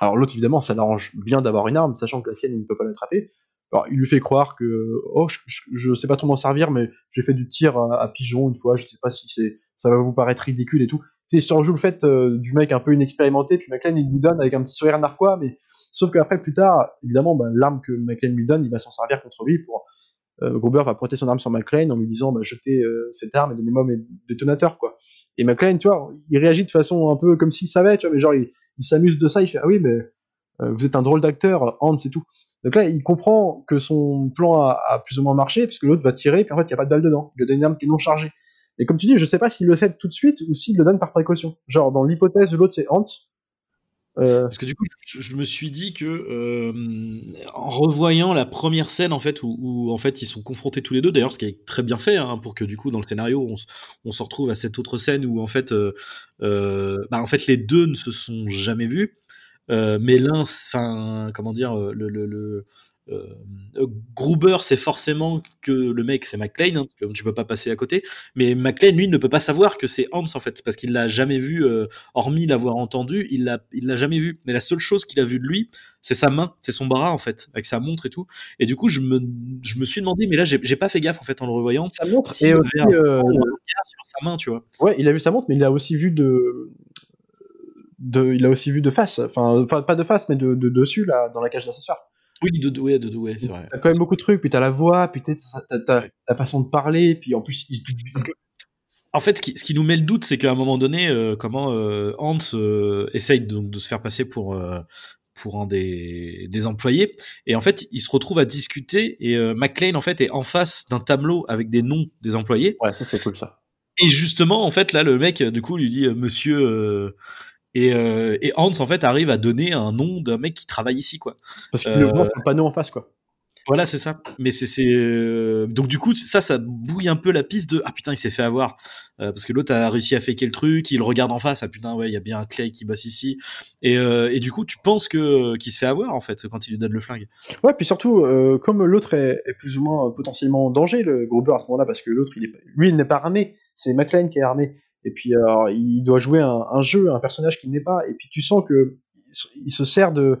Alors l'autre, évidemment, ça l'arrange bien d'avoir une arme, sachant que la sienne, il ne peut pas l'attraper, alors, il lui fait croire que, oh, je, je, sais pas trop m'en servir, mais j'ai fait du tir à, pigeon une fois, je sais pas si c'est, ça va vous paraître ridicule et tout. C'est surjoue le fait euh, du mec un peu inexpérimenté, puis McLean il lui donne avec un petit sourire narquois, mais sauf qu'après plus tard, évidemment, bah, l'arme que McLean lui donne, il va s'en servir contre lui pour. Euh, Gruber va pointer son arme sur McLean en lui disant bah, jetez euh, cette arme et donnez-moi mes détonateurs quoi. Et McLean, tu vois, il réagit de façon un peu comme s'il savait, tu vois, mais genre il, s'amuse de ça, il fait ah oui mais euh, vous êtes un drôle d'acteur, Hans et tout. Donc là, il comprend que son plan a, plus ou moins marché, puisque l'autre va tirer, puis en fait, il n'y a pas de balle dedans. Il lui donne une arme qui est non chargée. Et comme tu dis, je sais pas s'il le cède tout de suite ou s'il le donne par précaution. Genre, dans l'hypothèse l'autre, c'est Hans.
Euh... Parce que du coup, je, me suis dit que euh, en revoyant la première scène en fait où, en fait ils sont confrontés tous les deux, d'ailleurs ce qui est très bien fait hein, pour que du coup dans le scénario on, se retrouve à cette autre scène où en fait, euh, bah, en fait les deux ne se sont jamais vus. Mais l'un, enfin, comment dire, le euh, Gruber c'est forcément que le mec c'est McLean, hein, donc tu peux pas passer à côté. Mais McLean lui ne peut pas savoir que c'est Hans en fait, parce qu'il l'a jamais vu, euh, hormis l'avoir entendu, il l'a il l'a jamais vu. Mais la seule chose qu'il a vu de lui, c'est sa main, c'est son bras en fait, avec sa montre et tout. Et du coup je me je me suis demandé, mais là j'ai j'ai pas fait gaffe en fait en le revoyant.
Sa montre
si
et aussi, euh,
un regard sur sa main, tu vois.
Ouais, il a vu sa montre, mais il a aussi vu de, de il a aussi vu de face, enfin, pas de face, mais de, de dessus là, dans la cage d'ascenseur.
Oui, de, de, ouais, de, de- ouais, c'est vrai.
T'as quand même beaucoup de trucs, puis t'as la voix, puis t'as, la façon de parler, puis en plus il
Parce que- En fait, ce qui, ce qui nous met le doute, c'est qu'à un moment donné, euh, comment euh, Hans euh, essaye donc de se faire passer pour pour un des, des employés, et en fait, il se retrouve à discuter, et McLean en fait est en face d'un tableau avec des noms des employés,
Ouais, ça c'est cool ça.
et justement, en fait, là, le mec, du coup, lui dit Monsieur. Euh, et, euh, et Hans, en fait, arrive à donner un nom d'un mec qui travaille ici, quoi.
Parce qu'il
Euh,
le voit sur le panneau en face, quoi.
Voilà, c'est ça. Mais c'est euh, donc du coup ça ça bouille un peu la piste de ah putain il s'est fait avoir Euh, parce que l'autre a réussi à faker le truc, il regarde en face ah putain ouais il y a bien un Clay qui bosse ici et, et du coup tu penses que qu'il se fait avoir en fait quand il lui donne le flingue?
Ouais, puis surtout, comme l'autre est, est plus ou moins potentiellement en danger, le Gruber à ce moment-là, parce que l'autre, il est, pas- lui, il n'est pas armé, c'est McLean qui est armé. Et puis, alors, il doit jouer un, un jeu, un personnage qu'il n'est pas. Et puis, tu sens que il se- sert de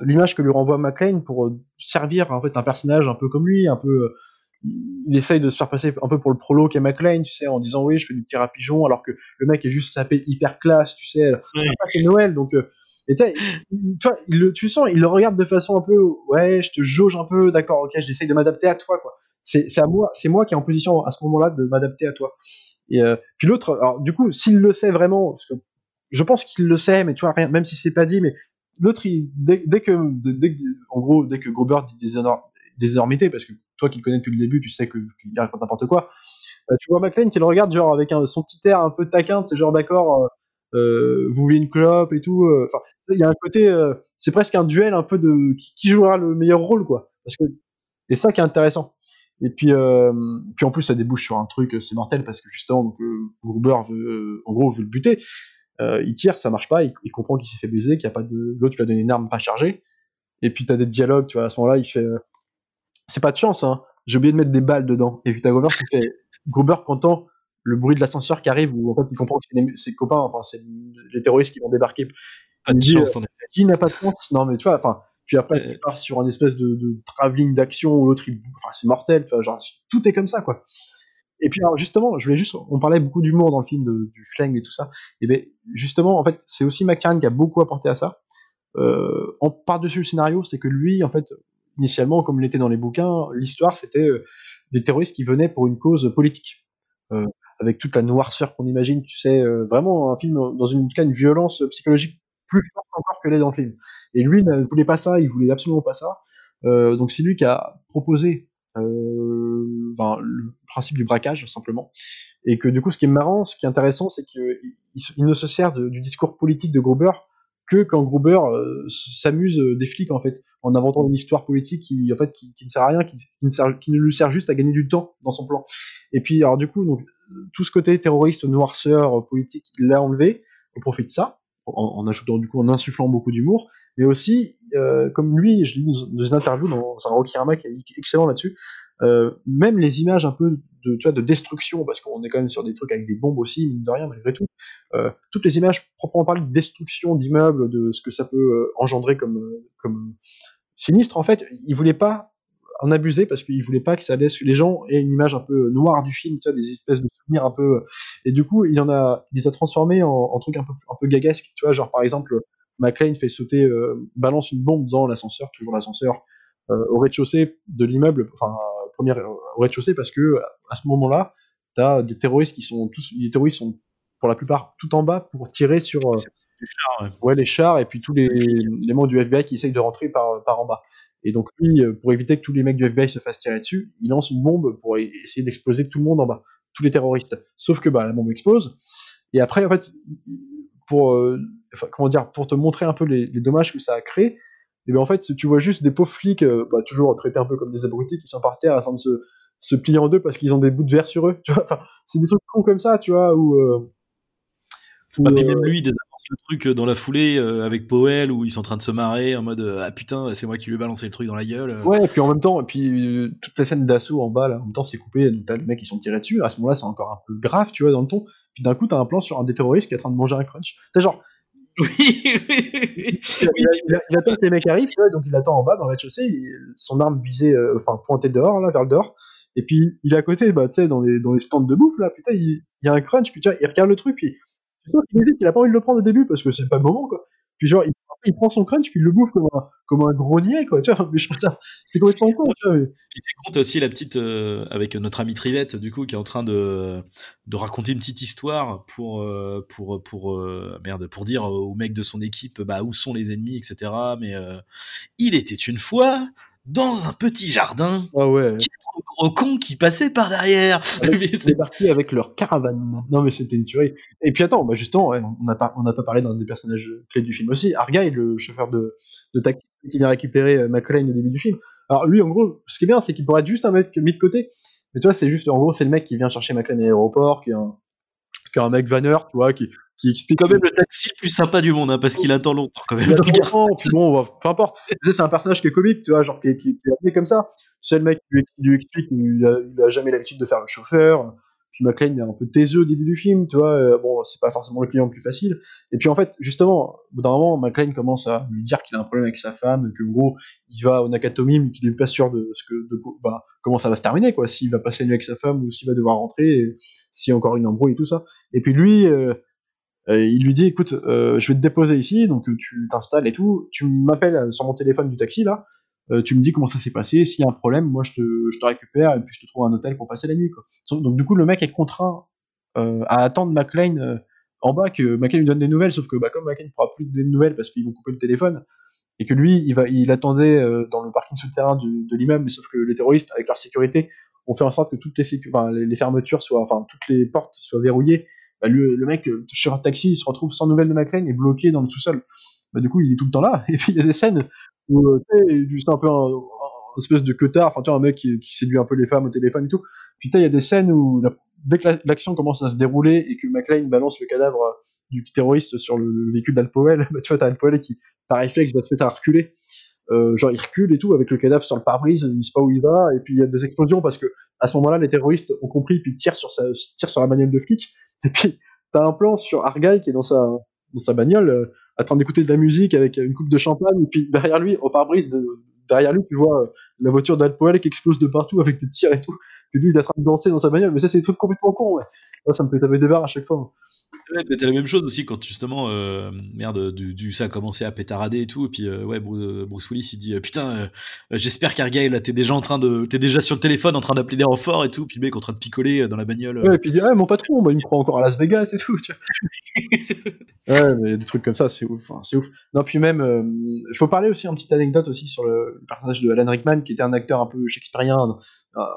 l'image que lui renvoie McLean pour euh, servir en fait un personnage un peu comme lui, un peu. euh, il essaye de se faire passer un peu pour le prolo qu'est McLean, tu sais, en disant oui, je fais du tir à pigeon, alors que le mec est juste sapé hyper classe, tu sais. Après, C'est Noël, donc. euh, et tu sais, il- tu le- tu sens, il le regarde de façon un peu, ouais, je te jauge un peu, d'accord, ok, j'essaye de m'adapter à toi, quoi. C'est c'est à moi, c'est moi qui est en position à ce moment-là de m'adapter à toi. Et euh, puis l'autre, alors du coup, s'il le sait vraiment, parce que je pense qu'il le sait, mais tu vois, rien, même si c'est pas dit, mais l'autre, dès, dès que, dès, en gros, dès que Gruber dit des, énor- des énormités, parce que toi qui le connais depuis le début, tu sais qu'il raconte n'importe quoi. euh, tu vois McLean qui le regarde genre avec son petit air un peu taquin, c'est genre d'accord, euh, euh, vous voulez une clope et tout. euh, Enfin, il y a un côté, euh, c'est presque un duel un peu de qui, qui jouera le meilleur rôle, quoi. Parce que et ça qui est intéressant. Et puis, euh, puis en plus, ça débouche sur un truc, euh, c'est mortel parce que justement, donc, euh, Gruber veut, euh, en gros, veut le buter. Euh, il tire, ça marche pas, il, il comprend qu'il s'est fait baiser, qu'il y a pas de, l'autre lui a donné une arme pas chargée. Et puis t'as des dialogues, tu vois, à ce moment-là, il fait, euh, c'est pas de chance, hein. J'ai oublié de mettre des balles dedans. Et puis t'as Gruber qui fait, Gruber qui entend le bruit de l'ascenseur qui arrive, où en fait il comprend que c'est les- ses copains, enfin c'est les terroristes qui vont débarquer.
Pas de
Il dit,
chance en.
Qui n'a pas de chance? Non mais tu vois, enfin, puis après part sur un espèce de, de travelling d'action où l'autre, il- enfin c'est mortel, genre tout est comme ça quoi. Et puis alors justement, je voulais juste, on parlait beaucoup d'humour dans le film, de- du flingue et tout ça. Et ben justement, en fait, c'est aussi McCann qui a beaucoup apporté à ça. Euh, en par-dessus le scénario, c'est que lui, en fait, initialement, comme il était dans les bouquins, l'histoire c'était euh, des terroristes qui venaient pour une cause politique, Euh, avec toute la noirceur qu'on imagine. Tu sais, euh, vraiment un film dans une cas une violence psychologique plus forte encore que l'est dans le film. Et lui ne voulait pas ça, il voulait absolument pas ça. Euh, donc c'est lui qui a proposé euh, ben, le principe du braquage simplement. Et que du coup, ce qui est marrant, ce qui est intéressant, c'est qu'il ne se sert du discours politique de Gruber que quand Gruber euh, s'amuse euh, des flics en fait, en inventant une histoire politique qui en fait qui, ne sert à rien, qui, ne sert, qui ne lui sert juste à gagner du temps dans son plan. Et puis alors du coup, donc tout ce côté terroriste, noirceur, politique, il l'a enlevé au profit de ça, en, ajoutant du coup en insufflant beaucoup d'humour, mais aussi euh, comme lui, je l'ai dit dans une interview dans un Rokirama qui est excellent là-dessus. Euh, même les images un peu de, tu vois, de destruction, parce qu'on est quand même sur des trucs avec des bombes aussi, mine de rien, malgré tout. Euh, toutes les images proprement parlé de destruction d'immeubles, de ce que ça peut engendrer comme, comme sinistre, en fait, il voulait pas en abuser parce qu'il voulait pas que ça laisse les gens aient une image un peu noire du film, tu vois, des espèces de souvenirs un peu. Et du coup, il en a, il les a transformés en, en trucs un peu, un peu gagasques, tu vois, genre par exemple, McLean fait sauter, euh, balance une bombe dans l'ascenseur, toujours l'ascenseur, euh, au rez-de-chaussée de l'immeuble, enfin, euh, première, euh, au rez-de-chaussée parce que à ce moment-là, t'as des terroristes qui sont tous, les terroristes sont pour la plupart tout en bas pour tirer sur euh,
Du char, ouais.
ouais, les chars et puis tous les, les membres du FBI qui essayent de rentrer par, par en bas. Et donc lui, euh, pour éviter que tous les mecs du FBI se fassent tirer dessus, il lance une bombe pour e- essayer d'exploser tout le monde en bas, tous les terroristes. Sauf que bah, la bombe explose. Et après, en fait, pour, euh, enfin, comment dire, pour te montrer un peu les, les dommages que ça a créé, et ben en fait, tu vois juste des pauvres flics, euh, bah, toujours traités un peu comme des abrutis, qui sont par terre en train de se, se plier en deux parce qu'ils ont des bouts de verre sur eux. Tu vois, enfin, c'est des trucs cons comme ça, tu vois, où, euh, où,
puis
euh,
même lui, des le truc dans la foulée avec Powell où ils sont en train de se marrer en mode ah putain c'est moi qui lui ai balancé le truc dans la gueule.
Ouais et puis en même temps et puis toute cette scène d'assaut en bas là en même temps c'est coupé donc t'as les mecs qui sont tirés dessus à ce moment-là c'est encore un peu grave tu vois dans le ton puis d'un coup t'as un plan sur un des terroristes qui est en train de manger un crunch. C'est genre
oui,
il, attend que les mecs arrivent, donc il attend en bas dans le rez-de-chaussée, son arme visée, enfin pointée dehors, là, vers le dehors, et puis il est à côté, bah, tu sais, dans les, dans les stands de bouffe, là, putain, il, il y a un crunch, puis tu vois, il regarde le truc, puis il a pas envie de le prendre au début parce que c'est pas le moment, quoi. Puis genre, il, prend son crunch, puis il le bouffe comme un, comme un grenier, quoi, tu vois. Mais je c'est complètement con, tu vois.
Puis c'est compte aussi la petite, euh, avec notre ami Trivette, du coup, qui est en train de, de raconter une petite histoire pour, euh, pour, pour, euh, merde, pour dire aux mecs de son équipe, bah, où sont les ennemis, etc. Mais il était une fois dans un petit jardin.
Ah ouais.
Qui trop gros con qui passait par derrière.
C'est parti avec leur caravane. Non mais c'était une tuerie. Et puis attends, bah justement, ouais, on n'a pas, on n'a pas parlé d'un des personnages clés du film aussi. Argyle, le chauffeur de, de taxi qui vient récupérer euh, McLean au début du film. Alors lui, en gros, ce qui est bien, c'est qu'il pourrait être juste un mec mis de côté. Mais tu vois, c'est juste, en gros, c'est le mec qui vient chercher McLean à l'aéroport, qui est un, qui est un mec vanneur, tu vois, qui, qui explique
quand même le taxi le plus sympa du monde hein, parce qu'il attend longtemps quand même.
Il attend longtemps, puis bon, peu importe. C'est un personnage qui est comique, tu vois, genre qui, qui, qui est appelé comme ça. C'est le mec qui lui, lui explique qu'il a, il a jamais l'habitude de faire le chauffeur. Puis McLean est un peu taiseux au début du film, tu vois. Euh, bon, c'est pas forcément le client le plus facile. Et puis en fait, justement, au bout d'un moment, McLean commence à lui dire qu'il a un problème avec sa femme, que gros, il va au Nakatomi, mais qu'il est pas sûr de ce que, de, bah, comment ça va se terminer, quoi. S'il va passer la nuit avec sa femme ou s'il va devoir rentrer, s'il y a encore une embrouille et tout ça. Et puis lui, euh, euh, il lui dit écoute, euh, je vais te déposer ici, donc euh, tu t'installes et tout. Tu m'appelles sur mon téléphone du taxi là. tu me dis comment ça s'est passé. S'il y a un problème, moi je te, récupère et puis je te trouve un hôtel pour passer la nuit. Donc du coup, le mec est contraint à attendre McLean en bas que McLean lui donne des nouvelles, sauf que bah, comme McLean ne pourra plus donner de nouvelles parce qu'ils vont couper le téléphone, et que lui, il, va, il attendait dans le parking souterrain de l'immeuble, mais sauf que les terroristes, avec leur sécurité, ont fait en sorte que toutes les, les fermetures soient, enfin toutes les portes soient verrouillées bah, le, le, mec sur un taxi il se retrouve sans nouvelles de McLean et bloqué dans le sous-sol. Bah, du coup, il est tout le temps là. Et puis il y a des scènes où euh, c'est un peu un, espèce de queutard, enfin tu vois, un mec qui, séduit un peu les femmes au téléphone et tout. Puis il y a des scènes où dès que l'action commence à se dérouler et que McLean balance le cadavre du terroriste sur le, le véhicule d'Al Powell, bah, tu vois, t'as Al Powell qui, par réflexe, va se mettre à reculer. Euh, genre il recule et tout avec le cadavre sur le pare-brise, il sait pas où il va, et puis il y a des explosions parce que à ce moment-là les terroristes ont compris puis tirent sur sa tirent sur la bagnole de flic, et puis t'as un plan sur Argyle qui est dans sa, dans sa bagnole, euh, train d'écouter de la musique avec une coupe de champagne, et puis derrière lui, au pare-brise, de, derrière lui, tu vois euh, la voiture d'Al Powell qui explose de partout avec des tirs et tout. Puis lui, il est en train de danser dans sa bagnole, mais ça, c'est des trucs complètement cons, ouais. Ça, ça me fait taper des barres à chaque fois.
Ouais, t'as la même chose aussi quand justement, euh, merde, du, du, ça a commencé à pétarader et tout, et puis euh, ouais, Bruce Willis il dit euh, putain, euh, j'espère qu'Argyle là t'es déjà en train de, t'es déjà sur le téléphone en train d'appeler des renforts et tout, puis le mec en train de picoler dans la bagnole.
Ouais, et puis il dit ouais, mon patron, bah, il me croit encore à Las Vegas et tout. Tu vois. ouais, mais des trucs comme ça, c'est ouf, c'est ouf. Non, puis même, il faut parler aussi une petite anecdote aussi sur le, le, personnage de Alan Rickman qui était un acteur un peu shakespearien, un,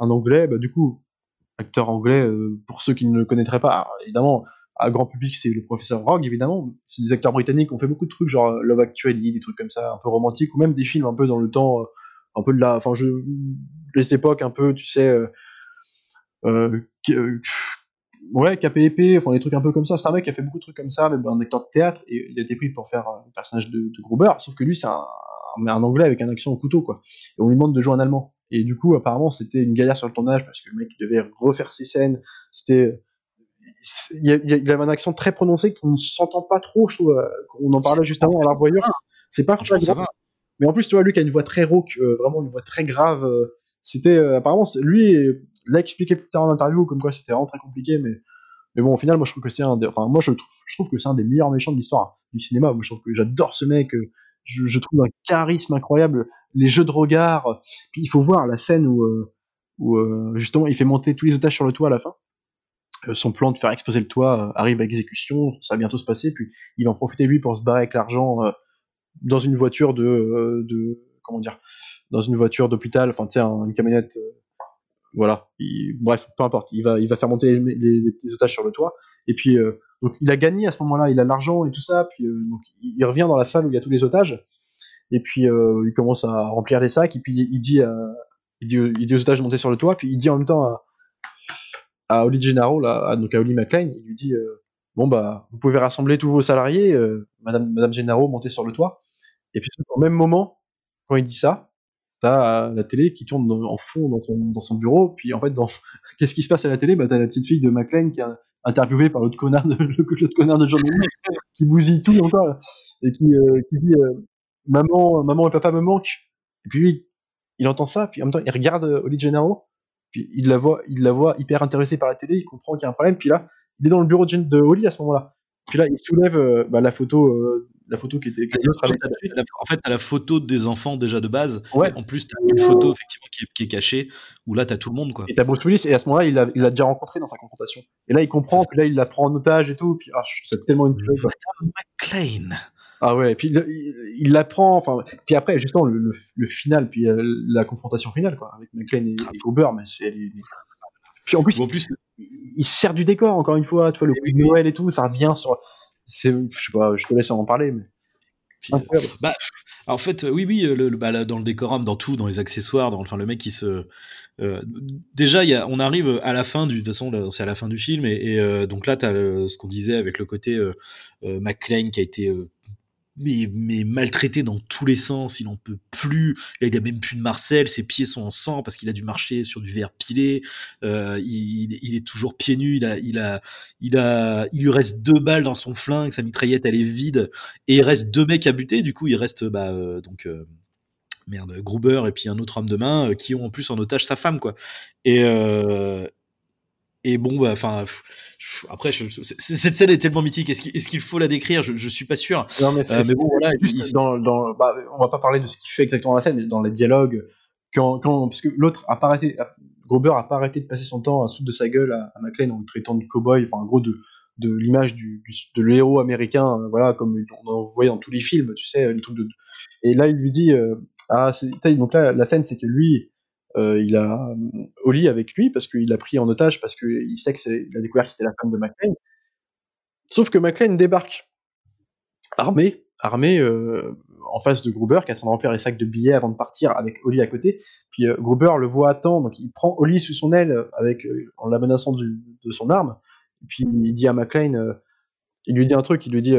un anglais, bah du coup acteur anglais, euh, pour ceux qui ne le connaîtraient pas, évidemment, à grand public, c'est le professeur Rogue, évidemment. C'est des acteurs britanniques qui ont fait beaucoup de trucs, genre euh, Love Actually, des trucs comme ça, un peu romantiques, ou même des films un peu dans le temps, euh, un peu de la, enfin, je, les époques un peu, tu sais, ouais, KPEP, enfin, des trucs un peu comme ça. C'est un mec qui a fait beaucoup de trucs comme ça, même un acteur de théâtre, et il a été pris pour faire un personnage de, de Gruber, sauf que lui, c'est un, un, anglais avec un accent au couteau, quoi. Et on lui demande de jouer en allemand. Et du coup, apparemment, c'était une galère sur le tournage parce que le mec devait refaire ses scènes. C'était, il, il avait un accent très prononcé qui ne s'entend pas trop, je trouve. On en parlait juste avant à la voyure. C'est pas flagrant. Mais en plus, tu vois, lui qui a une voix très rauque, euh, vraiment une voix très grave. Euh, c'était euh, apparemment, lui l'a expliqué plus tard en interview, comme quoi c'était vraiment très compliqué, mais mais bon, au final, moi je trouve que c'est un, des, enfin moi je trouve, je trouve que c'est un des meilleurs méchants de l'histoire du cinéma. Moi je trouve que j'adore ce mec. Je, je, trouve un charisme incroyable les jeux de regard. Puis il faut voir la scène où, euh, où euh, justement il fait monter tous les otages sur le toit à la fin. Euh, son plan de faire exploser le toit arrive à exécution, ça va bientôt se passer, puis il va en profiter lui pour se barrer avec l'argent dans une voiture de, de comment dire, dans une voiture d'hôpital, enfin tu sais une camionnette voilà. Il, bref, peu importe. Il va, il va faire monter les, otages sur le toit. Et puis, euh, donc, il a gagné à ce moment-là. Il a l'argent et tout ça. Puis, euh, donc, il revient dans la salle où il y a tous les otages. Et puis, euh, il commence à remplir les sacs. Et puis, il dit, dit, il dit aux otages de monter sur le toit. Puis, il dit en même temps à, à Oli Gennaro, là, à, donc à Oli McLean, il lui dit, bon bah vous pouvez rassembler tous vos salariés, euh, Madame Madame Gennaro montez sur le toit. Et puis au même moment, quand il dit ça, t'as la télé qui tourne en fond dans son, bureau, puis en fait dans qu'est-ce qui se passe à la télé? Bah t'as la petite fille de McLean qui est interviewée par l'autre connard de l'autre connard de qui bousille tout encore et qui, euh, dit euh, maman maman et papa me manquent. Et puis lui il entend ça, puis en même temps il regarde Oli Gennaro, puis il la voit il la voit hyper intéressée par la télé, il comprend qu'il y a un problème, puis là il est dans le bureau de, de Oli à ce moment-là. Puis là, il soulève euh, bah, la photo, euh, la photo qui était. avec
en fait, tu as la photo des enfants déjà de base. Ouais. en plus, tu as une photo effectivement qui est, qui est, cachée où là, tu as tout le monde. Quoi.
Et tu as Bruce Willis, et à ce moment-là, il l'a il a déjà rencontré dans sa confrontation. Et là, il comprend, puis là, il la prend en otage et tout. Puis ah, c'est tellement une.
McLean.
Ah ouais, et puis il, il la prend, enfin, puis après, justement, le, le, final, puis euh, la confrontation finale, quoi, avec McLean et, ah. et Cooper, mais c'est. Puis en plus, en plus il, sert du décor encore une fois, tu vois le coup de Noël et tout, ça revient sur je sais pas, je te laisse en parler mais
euh, bah, en fait, oui, oui, le, le bah, dans le décorum, dans tout, dans les accessoires, dans enfin le mec qui se. Euh, déjà, y a, on arrive à la fin du. De toute façon, c'est à la fin du film, et, et euh, donc là, tu as ce qu'on disait avec le côté euh, euh McLean qui a été mais, maltraité dans tous les sens, il n'en peut plus. Là, il a même plus de Marcel, ses pieds sont en sang parce qu'il a dû marcher sur du verre pilé. Euh, il, est toujours pieds nus. Il a, il a, il a, il lui reste deux balles dans son flingue, sa mitraillette elle est vide et il reste deux mecs à buter. Du coup, il reste bah euh, donc euh, merde Gruber et puis un autre homme de main euh, qui ont en plus en otage sa femme quoi. Et euh, et bon, bah, enfin, après, je, cette scène est tellement mythique. Est-ce qu'il est faut la décrire? Je, je suis pas sûr.
Non, mais, euh, mais bon, voilà. Juste dans, dans, bah, on va pas parler de ce qu'il fait exactement dans la scène, mais dans les dialogues, quand, quand, parce que l'autre a pas arrêté, Grober a pas arrêté de passer son temps à foutre de sa gueule à, à McLean en le traitant de cowboy, enfin, en gros, de, de l'image du, du, de l'héros américain, euh, voilà, comme on en voyait dans tous les films, tu sais, les trucs de. Et là, il lui dit, euh, ah, donc là, la scène, c'est que lui, euh, il a euh, Oli avec lui parce qu'il l'a pris en otage parce qu'il sait que c'est, il a découvert que c'était la femme de McLean. Sauf que McLean débarque armé, armé euh, en face de Gruber qui est en train de remplir les sacs de billets avant de partir avec Oli à côté. Puis euh, Gruber le voit à temps, donc il prend Oli sous son aile avec en la menaçant du, de son arme. Et puis il dit à McLean, il lui dit un truc, il lui dit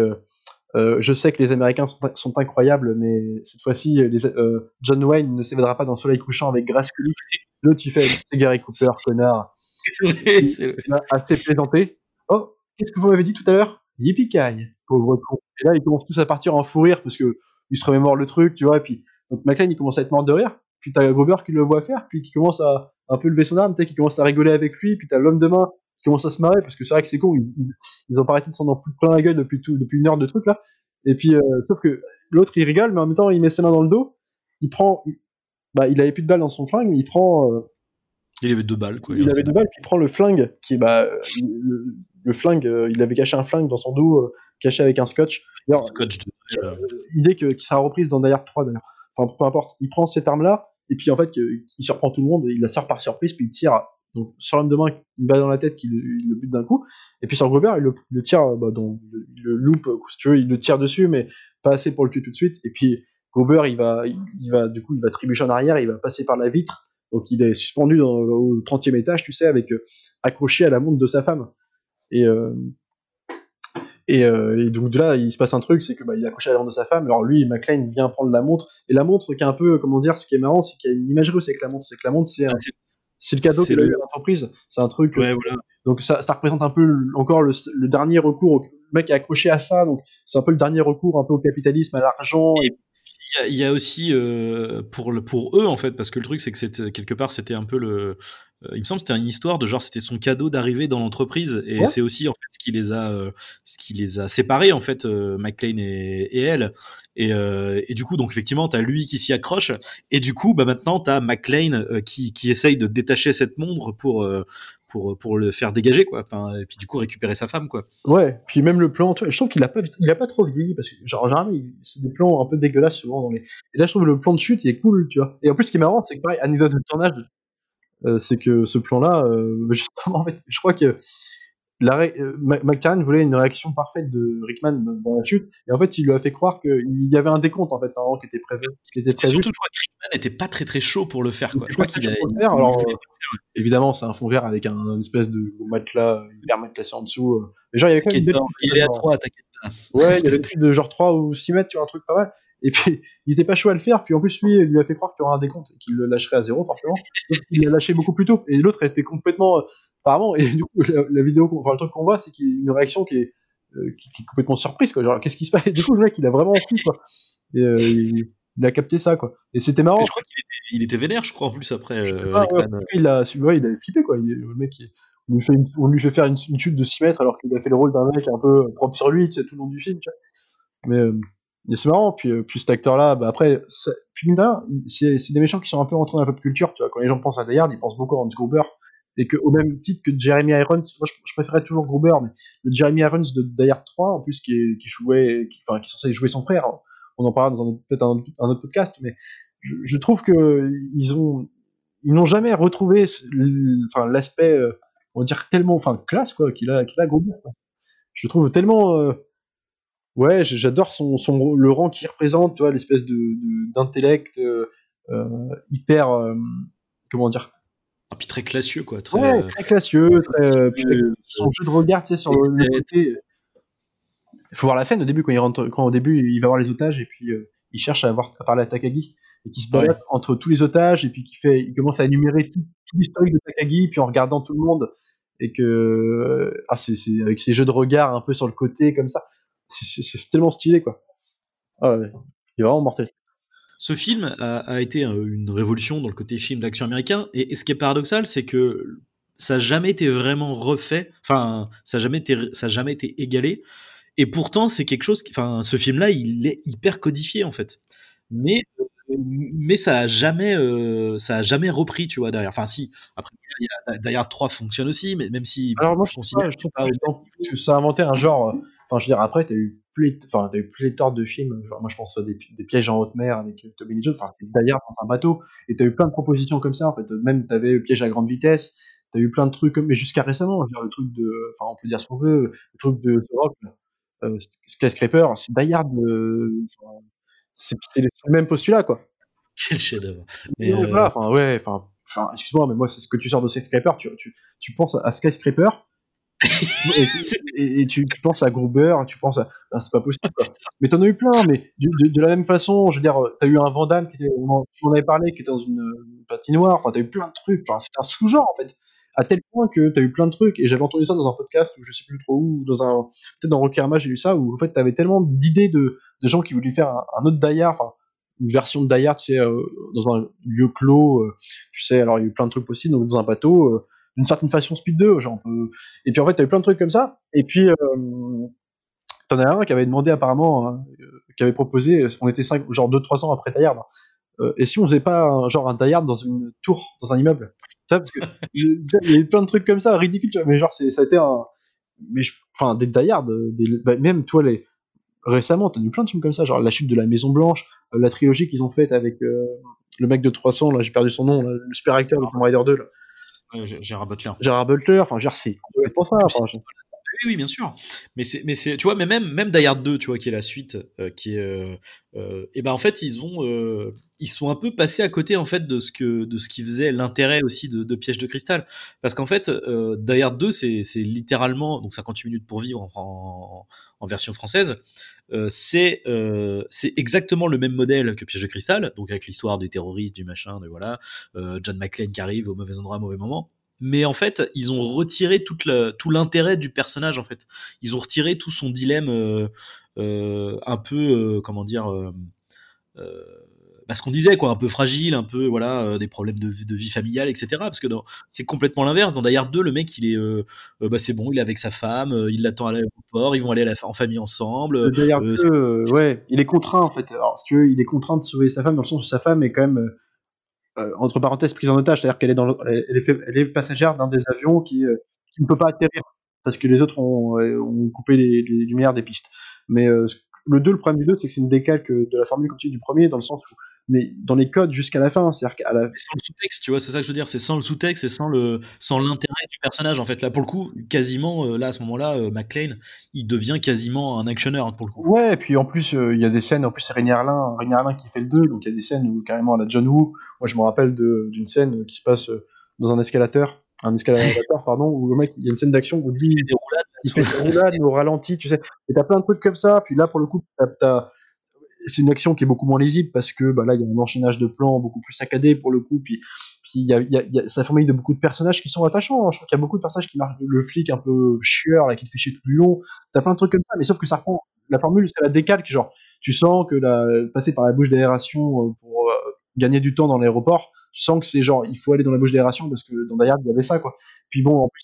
euh, je sais que les Américains sont, sont incroyables, mais cette fois-ci, euh, John Wayne ne s'évadera pas dans le soleil couchant avec Grace Kelly. L'autre, tu fais, c'est Gary Cooper, connard. C'est assez plaisanté. Oh, qu'est-ce que vous m'avez dit tout à l'heure? Yippee pauvre con. Et là, ils commencent tous à partir en fou rire parce que ils se remémorent le truc, tu vois. Et puis, donc McLean, il commence à être mort de rire. Puis t'as Gruber qui le voit faire, puis qui commence à un peu lever son arme, tu sais, qui commence à rigoler avec lui. Puis t'as l'homme de main commence à se marrer parce que c'est vrai que c'est con, ils, ils, ont pas arrêté de s'en foutre plein la gueule depuis tout, depuis une heure de truc là. Et puis, euh, sauf que l'autre il rigole, mais en même temps il met ses mains dans le dos, il prend, bah il avait plus de balles dans son flingue, mais il prend. Euh,
il avait deux balles quoi.
Il, avait deux balles, puis il prend le flingue qui est bah le, le flingue, euh, il avait caché un flingue dans son dos, caché avec un scotch.
Scotch de...
idée que, qui sera reprise dans Die 3 d'ailleurs. Enfin peu importe, il prend cette arme là et puis en fait il surprend tout le monde, il la sort par surprise puis il tire donc sur l'homme de main, une balle dans la tête qui le, le bute d'un coup. Et puis sur Gruber, il le, tire, bah, donc, le, le loupe, si tu veux, il le tire dessus, mais pas assez pour le tuer tout de suite. Et puis Gruber, il va, il va, du coup, il va trébucher en arrière, il va passer par la vitre. Donc il est suspendu au 30e étage, tu sais, avec euh, accroché à la montre de sa femme. Et, euh, et, euh, donc de là, il se passe un truc, c'est que bah, il est accroché à la montre de sa femme. Alors lui, McLean vient prendre la montre. Et la montre, qui est un peu, comment dire, ce qui est marrant, c'est qu'il y a une imagerie aussi avec la montre. C'est que la montre, c'est un, c'est le cadeau eu à l'entreprise. C'est un truc.
Ouais, voilà.
Donc ça, ça, représente un peu encore le, le, dernier recours. Le mec est accroché à ça, donc c'est un peu le dernier recours un peu au capitalisme, à l'argent.
Et il y, a aussi euh, pour le, pour eux en fait, parce que le truc c'est que quelque part c'était un peu le, euh, il me semble c'était une histoire de genre c'était son cadeau d'arriver dans l'entreprise et ouais. c'est aussi en fait ce qui les a euh, ce qui les a séparés en fait McLean et, et elle et, et, du coup donc effectivement t'as lui qui s'y accroche et du coup bah maintenant t'as McLean qui qui essaye de détacher cette montre pour pour pour le faire dégager quoi. Et puis du coup récupérer sa femme quoi.
Ouais puis même le plan je trouve qu'il a pas il pas trop vieilli parce que genre généralement c'est des plans un peu dégueulasses souvent dans et là je trouve le plan de chute il est cool tu vois. Et en plus ce qui est marrant c'est que pareil anecdote de tournage euh, c'est que ce plan-là, euh, justement, en fait, je crois que la euh, McLaren voulait une réaction parfaite de Rickman dans la chute, et en fait, il lui a fait croire qu'il y avait un décompte en fait, qui était prévu. Qui était prévu.
Surtout, je crois que Rickman n'était pas très très chaud pour le faire. Quoi. Je crois qu'il
a... Faire, alors, Évidemment, c'est un fond vert avec un, espèce de matelas hyper matelassé en dessous. euh. Mais genre, il y avait quand même une
Il est à 3, t'inquiète pas.
Ouais, il y avait plus de genre 3 ou 6 mètres, tu vois, un truc pas mal. Et puis, il était pas chaud à le faire, puis en plus, lui, il lui a fait croire qu'il y aurait un décompte et qu'il le lâcherait à zéro, forcément. Donc, il l'a lâché beaucoup plus tôt. Et l'autre était complètement, euh, apparemment, et du coup, la, la vidéo, enfin, le truc qu'on voit, c'est qu'il y a une réaction qui est, euh, qui, qui est complètement surprise, quoi. Genre, qu'est-ce qui se passe? Et du coup, le mec, il a vraiment pris, quoi. Et, euh, il, il a capté ça, quoi. Et c'était marrant.
Et je crois qu'il était, il était vénère, je crois, en plus, après.
Pas, ouais, il a, ouais, il a flippé, quoi. Il, le mec, il- on lui fait, une- on lui fait faire une, une chute de 6 mètres alors qu'il a fait le rôle d'un mec un peu propre sur lui, tu sais, tout le long du film, tu vois. Mais, mais c'est marrant, puis, euh, puis cet acteur-là, bah après, c'est des méchants qui sont un peu rentrés dans la pop culture, tu vois. Quand les gens pensent à Die Hard, ils pensent beaucoup à Hans Gruber. Et que, au même titre que Jeremy Irons, moi je, je préférais toujours Gruber, mais le Jeremy Irons de Die Hard 3, en plus, qui, est, jouait, enfin, qui est censé jouer son frère, on en parlera dans peut-être un, un autre podcast, mais je, trouve que ils ont, ils n'ont jamais retrouvé l'aspect euh, on va dire tellement enfin classe quoi qu'il a qu'il a Gruber je trouve tellement euh, ouais j'adore son, son le rang qu'il représente tu vois l'espèce de d'intellect euh, euh, hyper euh, comment dire?
Et puis très classieux, quoi. Très,
ouais très classieux très son jeu de regard tu sais sur le, côté il faut voir la scène au début quand il rentre quand au début il va voir les otages et puis euh, il cherche à voir à parler à Takagi et qui se balade
Ouais.
entre tous les otages et puis qui fait il commence à énumérer tout, tout l'historique de Takagi puis en regardant tout le monde et que ah c'est c'est avec ses jeux de regard un peu sur le côté comme ça c'est tellement stylé quoi ah ouais. il est vraiment mortel
Ce film a, a été euh, une révolution dans le côté film d'action américain. Et, et ce qui est paradoxal, c'est que ça n'a jamais été vraiment refait. Enfin, ça n'a jamais été, ça a jamais été égalé. Et pourtant, c'est quelque chose. Qui, enfin, ce film-là, il est hyper codifié en fait. Mais mais ça a jamais, euh, ça a jamais repris, tu vois derrière. Enfin, si. Après, Hard 3 fonctionne aussi, mais même si.
alors moi je,
considère
considère je trouve
pas
pas
autant-
parce que ça a inventé un genre euh, enfin je veux dire après t'as eu enfin t'as eu pléthore de films. Genre moi je pense à des, des pièges en haute mer avec euh, Tommy Lee Jones. Enfin c'est Hard dans un bateau. Et t'as eu plein de propositions comme ça en fait. Même t'avais le piège à grande vitesse. T'as eu plein de trucs comme mais jusqu'à récemment je veux dire le truc de enfin on peut dire ce qu'on veut le truc de The Rock euh, Skyscraper c'est enfin, c'est le même postulat quoi.
Quel chef-d'œuvre.
mais
euh,
voilà, enfin, ouais, enfin, excuse-moi, mais moi, c'est ce que tu sors de Skyscraper, tu, tu, tu penses à Skyscraper, et, tu, penses à Gruber, tu penses à, ben, c'est pas possible. Mais t'en as eu plein, mais de, la même façon, je veux dire, t'as eu un Vandame qui était, on en, on parlé, qui était dans une, patinoire, enfin, t'as eu plein de trucs, c'est un sous-genre, en fait. À tel point que t'as eu plein de trucs, et j'avais entendu ça dans un podcast, ou je sais plus trop où, dans un, peut-être dans Rocky Rama, j'ai lu ça, où, en fait, t'avais tellement d'idées de, gens qui voulaient faire un, autre Die enfin, une version de Die Hard, tu sais, euh, dans un lieu clos, euh, tu sais, alors il y a eu plein de trucs possibles, donc dans un bateau, euh, d'une certaine façon Speed 2, genre, et puis en fait, t'as eu plein de trucs comme ça, et puis, euh, t'en as un qui avait demandé apparemment, hein, euh, qui avait proposé, on était cinq, genre 2-3 ans après Die Hard, euh, et si on faisait pas un, genre un Die Hard dans une tour, dans un immeuble? Vois, parce que il y a eu plein de trucs comme ça, vois, mais genre, ça a été un. Mais enfin, des euh, des, bah, même, toi, les. Récemment, t'as eu plein de films comme ça, genre La chute de la Maison Blanche, euh, la trilogie qu'ils ont faite avec euh, le mec de 300, là, j'ai perdu son nom, le super acteur de Tomb Raider 2, là,
euh, Gérard Butler.
Gérard Butler, enfin, c'est complètement ça.
Oui, oui, bien sûr. Mais c'est, mais c'est, tu vois, mais même, même Die Hard 2, tu vois, qui est la suite, euh, qui est, euh, euh, et ben en fait, ils ont, ils sont un peu passés à côté en fait de ce que, de ce qui faisait l'intérêt aussi de, Piège de cristal, parce qu'en fait, Die Hard 2, c'est, c'est littéralement, donc 58 minutes pour vivre en, version française, c'est, c'est exactement le même modèle que Piège de cristal, donc avec l'histoire des terroristes, du machin, de voilà, John McClane qui arrive au mauvais endroit, au mauvais moment mais en fait, ils ont retiré toute la- tout l'intérêt du personnage. En fait, ils ont retiré tout son dilemme euh, euh, un peu, euh, comment dire, bah, ce qu'on disait, quoi, un peu fragile, un peu, voilà, des problèmes de, vie- de vie familiale, etc. Parce que c'est complètement l'inverse. Dans Die Hard 2, le mec, il est, bah, c'est bon, il est avec sa femme, il l'attend à l'aéroport, ils vont aller à la fa- en famille ensemble.
Le Die Hard
euh,
2, euh, ouais, il est contraint en fait. Alors, si tu veux, il est contraint de sauver sa femme dans le sens où sa femme est quand même, euh, euh, entre parenthèses, prise en otage. C'est-à-dire qu'elle est, dans le- elle, est, passagère d'un des avions qui, euh, qui ne peut pas atterrir parce que les autres ont, euh, ont coupé les, les lumières des pistes. Mais euh, le 2, le problème du 2, c'est que c'est une décalque de la formule continue du premier dans le sens où, mais dans les codes jusqu'à la fin, c'est-à-dire qu'à la,
sans le sous-texte, tu vois, c'est ça que je veux dire, c'est sans le sous-texte et sans le sans l'intérêt du personnage en fait. Là pour le coup, quasiment euh, là à ce moment-là, euh, McClane, il devient quasiment un actionneur pour le coup.
Ouais, et puis en plus, euh, il y a des scènes, en plus c'est Rémi Arlin, Arlin qui fait le 2, donc il y a des scènes où carrément la John Woo, moi je me rappelle de- d'une scène qui se passe euh, dans un escalateur, un escalator, pardon, où le mec, il y a une scène d'action où lui,
des roulades,
il fait des roulades au ralenti, tu sais. Et t'as plein de trucs comme ça. Puis là, pour le coup, t'as- c'est une action qui est beaucoup moins lisible parce que bah, là, il y a un enchaînage de plans beaucoup plus saccadé pour le coup. Puis, puis il y a, y a- y a- ça fourmille de beaucoup de personnages qui sont attachants. hein. Je crois qu'il y a beaucoup de personnages qui marquent le flic un peu chieur, là, qui te fait chier tout du long. T'as plein de trucs comme ça, mais sauf que ça reprend la formule, c'est la décalque. Genre, tu sens que la, passer par la bouche d'aération euh, pour euh, gagner du temps dans l'aéroport, tu sens que c'est genre, il faut aller dans la bouche d'aération parce que dans Die Hard, il y avait ça, quoi. Puis bon, en plus,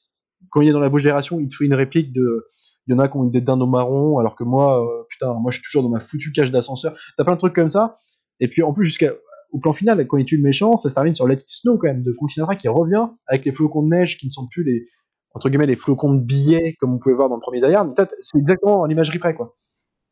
quand il est dans la bouche d'aération, il te fait une réplique de, il y en a qui ont tête d'un marron, alors que moi, euh, putain, moi je suis toujours dans ma foutue cage d'ascenseur. T'as plein de trucs comme ça. Et puis en plus, jusqu'à au plan final, quand il tue le méchant, ça se termine sur Let It Snow quand même, de Frank Sinatra qui revient avec les flocons de neige qui ne sont plus les, entre guillemets, les flocons de billets comme on pouvait voir dans le premier Die Hard. C'est exactement l'imagerie près, quoi.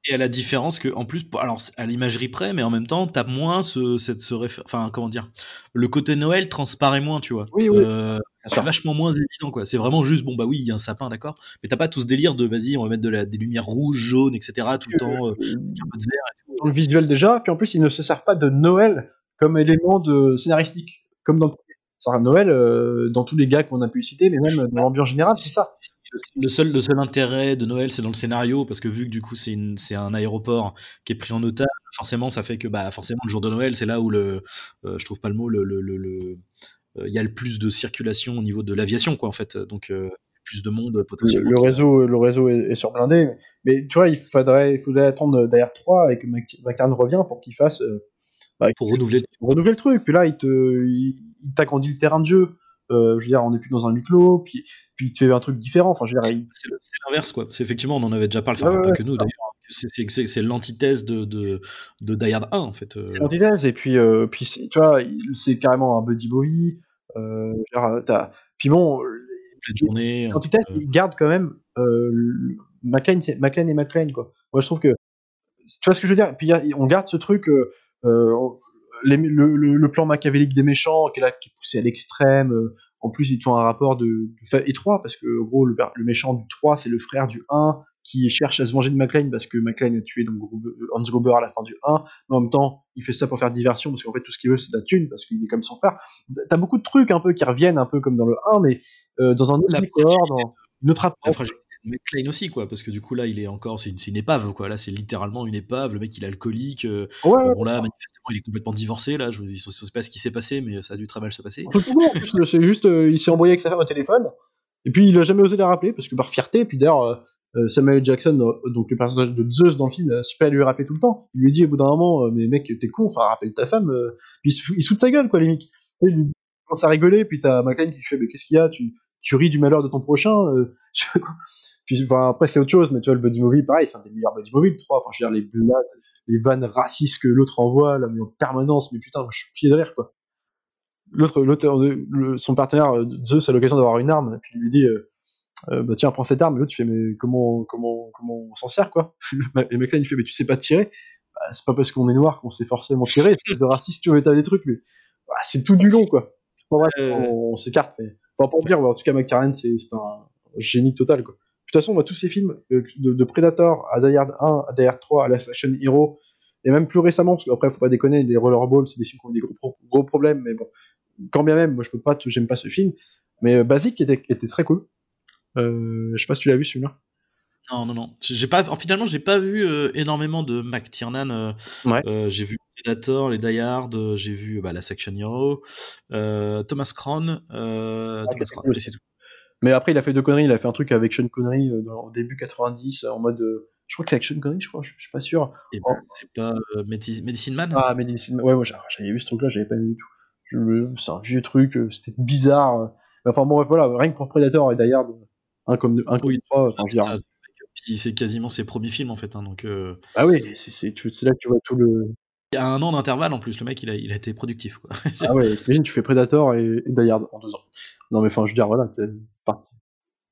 Et à la différence que, en plus, alors à l'imagerie près, mais en même temps, t'as moins ce, cette, ce réfé- enfin, comment dire, le côté Noël transparaît moins, tu vois.
Oui, oui.
Euh, c'est vachement moins évident, quoi. C'est vraiment juste, bon, bah oui, il y a un sapin, d'accord, mais t'as pas tout ce délire de, vas-y, on va mettre de la, des lumières rouges, jaunes, etc., tout le temps, euh, avec un peu de vert et tout.
dans le visuel déjà, puis en plus ils ne se servent pas de Noël comme élément de scénaristique, comme dans le premier. Ça sert Noël euh, dans tous les gars qu'on a pu citer, mais même dans l'ambiance générale, c'est ça.
Le seul, le seul intérêt de Noël, c'est dans le scénario, parce que vu que du coup c'est une- c'est un aéroport qui est pris en otage, forcément ça fait que bah forcément le jour de Noël, c'est là où le, euh, je trouve pas le mot, le, le, le- le- euh, il y a le plus de circulation au niveau de l'aviation quoi en fait, donc euh, plus de monde
Le,
potentiellement.
le réseau, le réseau est, est surblindé, mais, mais tu vois, il faudrait, il faudrait attendre d'ailleurs 3 et que McLaren revient pour qu'il fasse euh, bah,
pour renouveler.
renouveler le truc. Puis là, il te, il, il t'agrandit le terrain de jeu. Euh, je veux dire, on n'est plus dans un huis clos, puis, puis il te fait un truc différent. Enfin, je veux dire, il-
C'est l'inverse quoi. C'est effectivement, on en avait déjà parlé,
Ouais,
enfin, pas
ouais,
que nous d'ailleurs. C'est- C'est c'est- c'est l'antithèse de, de, de Die Hard 1 en fait. euh.
c'est l'antithèse et puis euh, puis tu vois c'est carrément un buddy euh, genre, t'as- puis bon
journée.
l'antithèse il garde quand même le- McLean c'est McLean et McLean quoi moi je trouve que tu vois ce que je veux dire? Puis on garde ce truc euh, les- le, le- le plan machiavélique des méchants qui est là qui est poussé à l'extrême euh, en plus ils font un rapport de, de étroit parce que en gros le, le méchant du 3 c'est le frère du 1 qui cherche à se venger de McLean parce que McLean a tué donc Gruber- Hans Gruber à la fin du 1 mais en même temps, il fait ça pour faire diversion parce qu'en fait, tout ce qu'il veut, c'est de la thune parce qu'il est comme son frère. T'as beaucoup de trucs un peu qui reviennent un peu comme dans le 1, mais euh, dans un autre
La
décor,
fragilité
dans une autre approche.
McLean aussi quoi, parce que du coup là il est encore, c'est une, une épave quoi. Là c'est littéralement une épave. Le mec il est alcoolique. euh,
Ouais,
bon là manifestement il est complètement divorcé là. Je ne sais pas ce qui s'est passé, mais ça a dû très mal se passer.
c'est juste, euh, il s'est embrouillé avec sa femme au téléphone, et puis il a jamais osé la rappeler parce que par fierté, et puis d'ailleurs, euh, Samuel Jackson, donc le personnage de Zeus dans le film, a super à lui rappeler tout le temps. Il lui dit au bout d'un moment, mais mec, t'es con, enfin rappelle ta femme. Puis il se, fout- de sa gueule, quoi, limite. Et il commence à rigoler, puis t'as McLean qui lui fait, mais qu'est-ce qu'il y a? Tu, tu ris du malheur de ton prochain euh, je sais pas quoi. Puis enfin, après, c'est autre chose, mais tu vois, le buddy movie, pareil, c'est un des meilleurs buddy movie de 3. Enfin, je veux dire, les blagues, les vannes racistes que l'autre envoie, là, mais en permanence, mais putain, je suis pied de rire, quoi. L'autre, l'auteur de- le- son partenaire, euh, Zeus, a l'occasion d'avoir une arme, et puis il lui dit, euh, euh, bah tiens, prends cette arme, et l'autre, tu fais, mais comment, comment, comment on s'en sert, quoi? Et le mec là, il fait, mais tu sais pas tirer? Bah, c'est pas parce qu'on est noir qu'on sait forcément tirer, espèce de raciste, tu vois, t'as des trucs, mais, bah, c'est tout du long, quoi. Bon, bref,
Euh.
on, on s'écarte, mais, enfin, dire, ouais, en tout cas, McCarran, c'est, un génie total, quoi. De toute façon, tous ces films, de, Predator à Die Hard 1, à Die Hard 3, à la Action Hero, et même plus récemment, parce qu'après, faut pas déconner, les Rollerball, c'est des films qui ont des gros, gros problèmes, mais bon, quand bien même, moi, je peux pas, j'aime pas ce film, mais euh, Basic était, était très cool. Euh, je sais pas si tu l'as vu celui-là.
Non, non, non. J'ai pas, en- finalement, j'ai pas vu euh, énormément de McTiernan. euh,
Ouais.
euh, j'ai vu Predator, les Die Hard, euh, j'ai vu bah, la Section Hero, euh, Thomas Crown, euh,
Ah,
Thomas Crown, tout.
Mais après, il a fait deux conneries. Il a fait un truc avec Sean Connery euh, dans, au début 90, euh, en mode. euh, je crois que c'est avec Sean Connery, je crois, je, je suis pas sûr.
Et
Oh.
bah, c'est pas euh, Medici- Medicine Man?
Ah, Medicine. Ouais, moi j'a- j'avais vu ce truc-là, j'avais pas vu du tout. C'est un vieux truc, euh, c'était bizarre. euh. Enfin bon, bref, voilà, rien que pour Predator et Die Hard, un comme un comme
Oui.
trois, enfin,
Puis c'est quasiment ses premiers films en fait. hein, donc
Ah oui, c'est là que tu vois tout le.
il y a un an d'intervalle en plus. Le mec, il a, il a été productif. Quoi.
Ah ouais, imagine, tu fais Predator et, et Die Hard en deux ans. Non, mais enfin, je veux dire, voilà, c'est parti.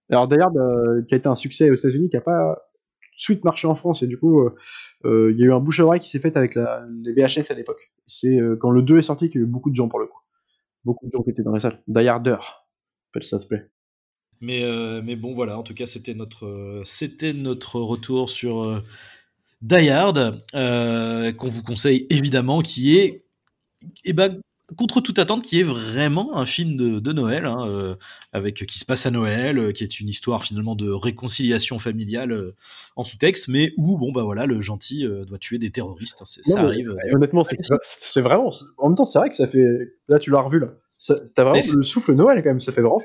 Alors, Die Hard, euh, qui a été un succès aux États-Unis, qui a pas tout de suite marché en France, et du coup, euh, euh, il y a eu un bouche-oreille qui s'est fait avec la, les VHS à l'époque. C'est quand le 2 est sorti qu'il y a eu beaucoup de gens pour le coup. Beaucoup de gens qui étaient dans les salles. Die Harder, ça, s'il te plaît.
Mais, euh, mais bon, voilà, en tout cas, c'était notre, euh, c'était notre retour sur euh, Die Hard, qu'on vous conseille évidemment, qui est, eh ben, contre toute attente, qui est vraiment un film de, Noël, hein, euh, avec qui se passe à Noël, euh, qui est une histoire finalement de réconciliation familiale euh, en sous-texte, mais où bon bah voilà, le gentil doit tuer des terroristes. Hein, ça arrive.
honnêtement, c'est vraiment. En même temps, c'est vrai que ça fait. Là, tu l'as revu là. T'as vraiment le souffle Noël quand même, ça fait vraiment.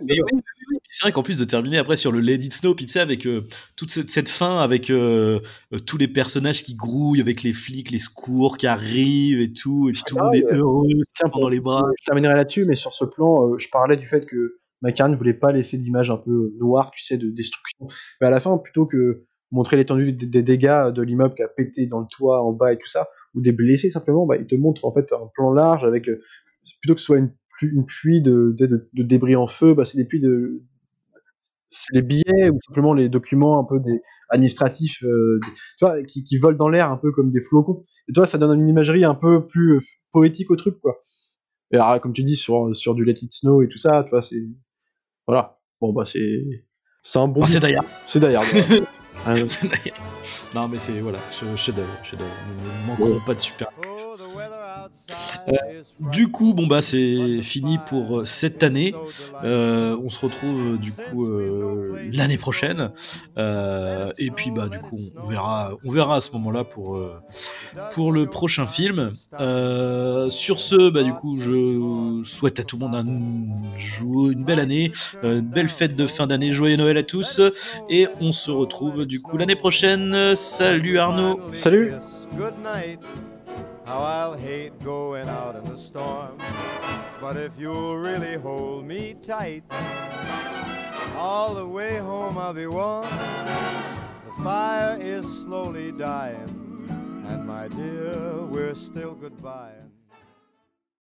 C'est vrai qu'en plus de terminer après sur le Lady Snow, puis tu sais, avec euh, toute cette, fin, avec euh, euh, tous les personnages qui grouillent, avec les flics, les secours qui arrivent et tout, et puis tout le monde est heureux, tiens, pendant les bras.
Je terminerai là-dessus, mais sur ce plan, je parlais du fait que McCartney ne voulait pas laisser l'image un peu noire, tu sais, de destruction. Mais à la fin, plutôt que montrer l'étendue des, dégâts de l'immeuble qui a pété dans le toit, en bas et tout ça, ou des blessés simplement, bah, il te montre en fait un plan large avec plutôt que ce soit une une pluie de, de, débris en feu, bah, c'est des pluies de. Les billets ou simplement les documents un peu des administratifs euh, tu vois, qui, qui, volent dans l'air un peu comme des flocons. Et toi, ça donne une imagerie un peu plus euh, poétique au truc, quoi. Et alors, comme tu dis, sur, sur du Let It Snow et tout ça, tu vois, c'est. Voilà. Bon, bah, c'est. C'est un bon.
Ah, c'est d'ailleurs.
C'est d'ailleurs.
non, mais c'est. Voilà, chef-d'œuvre. Chef-d'œuvre. Nous ne manquerons pas de super. Euh, du coup, bon bah c'est fini pour euh, cette année. Euh, on se retrouve du coup l'année prochaine. et puis bah du coup on verra, on verra à ce moment-là pour pour le prochain film. sur ce, bah du coup je souhaite à tout le monde un, une belle année, une belle fête de fin d'année, joyeux Noël à tous. Et on se retrouve du coup l'année prochaine. Salut Arnaud.
Salut.
How I'll hate going out in the storm. But if you'll really hold me tight, all the way home I'll be warm. The fire is slowly dying, and my dear, we're still goodbye.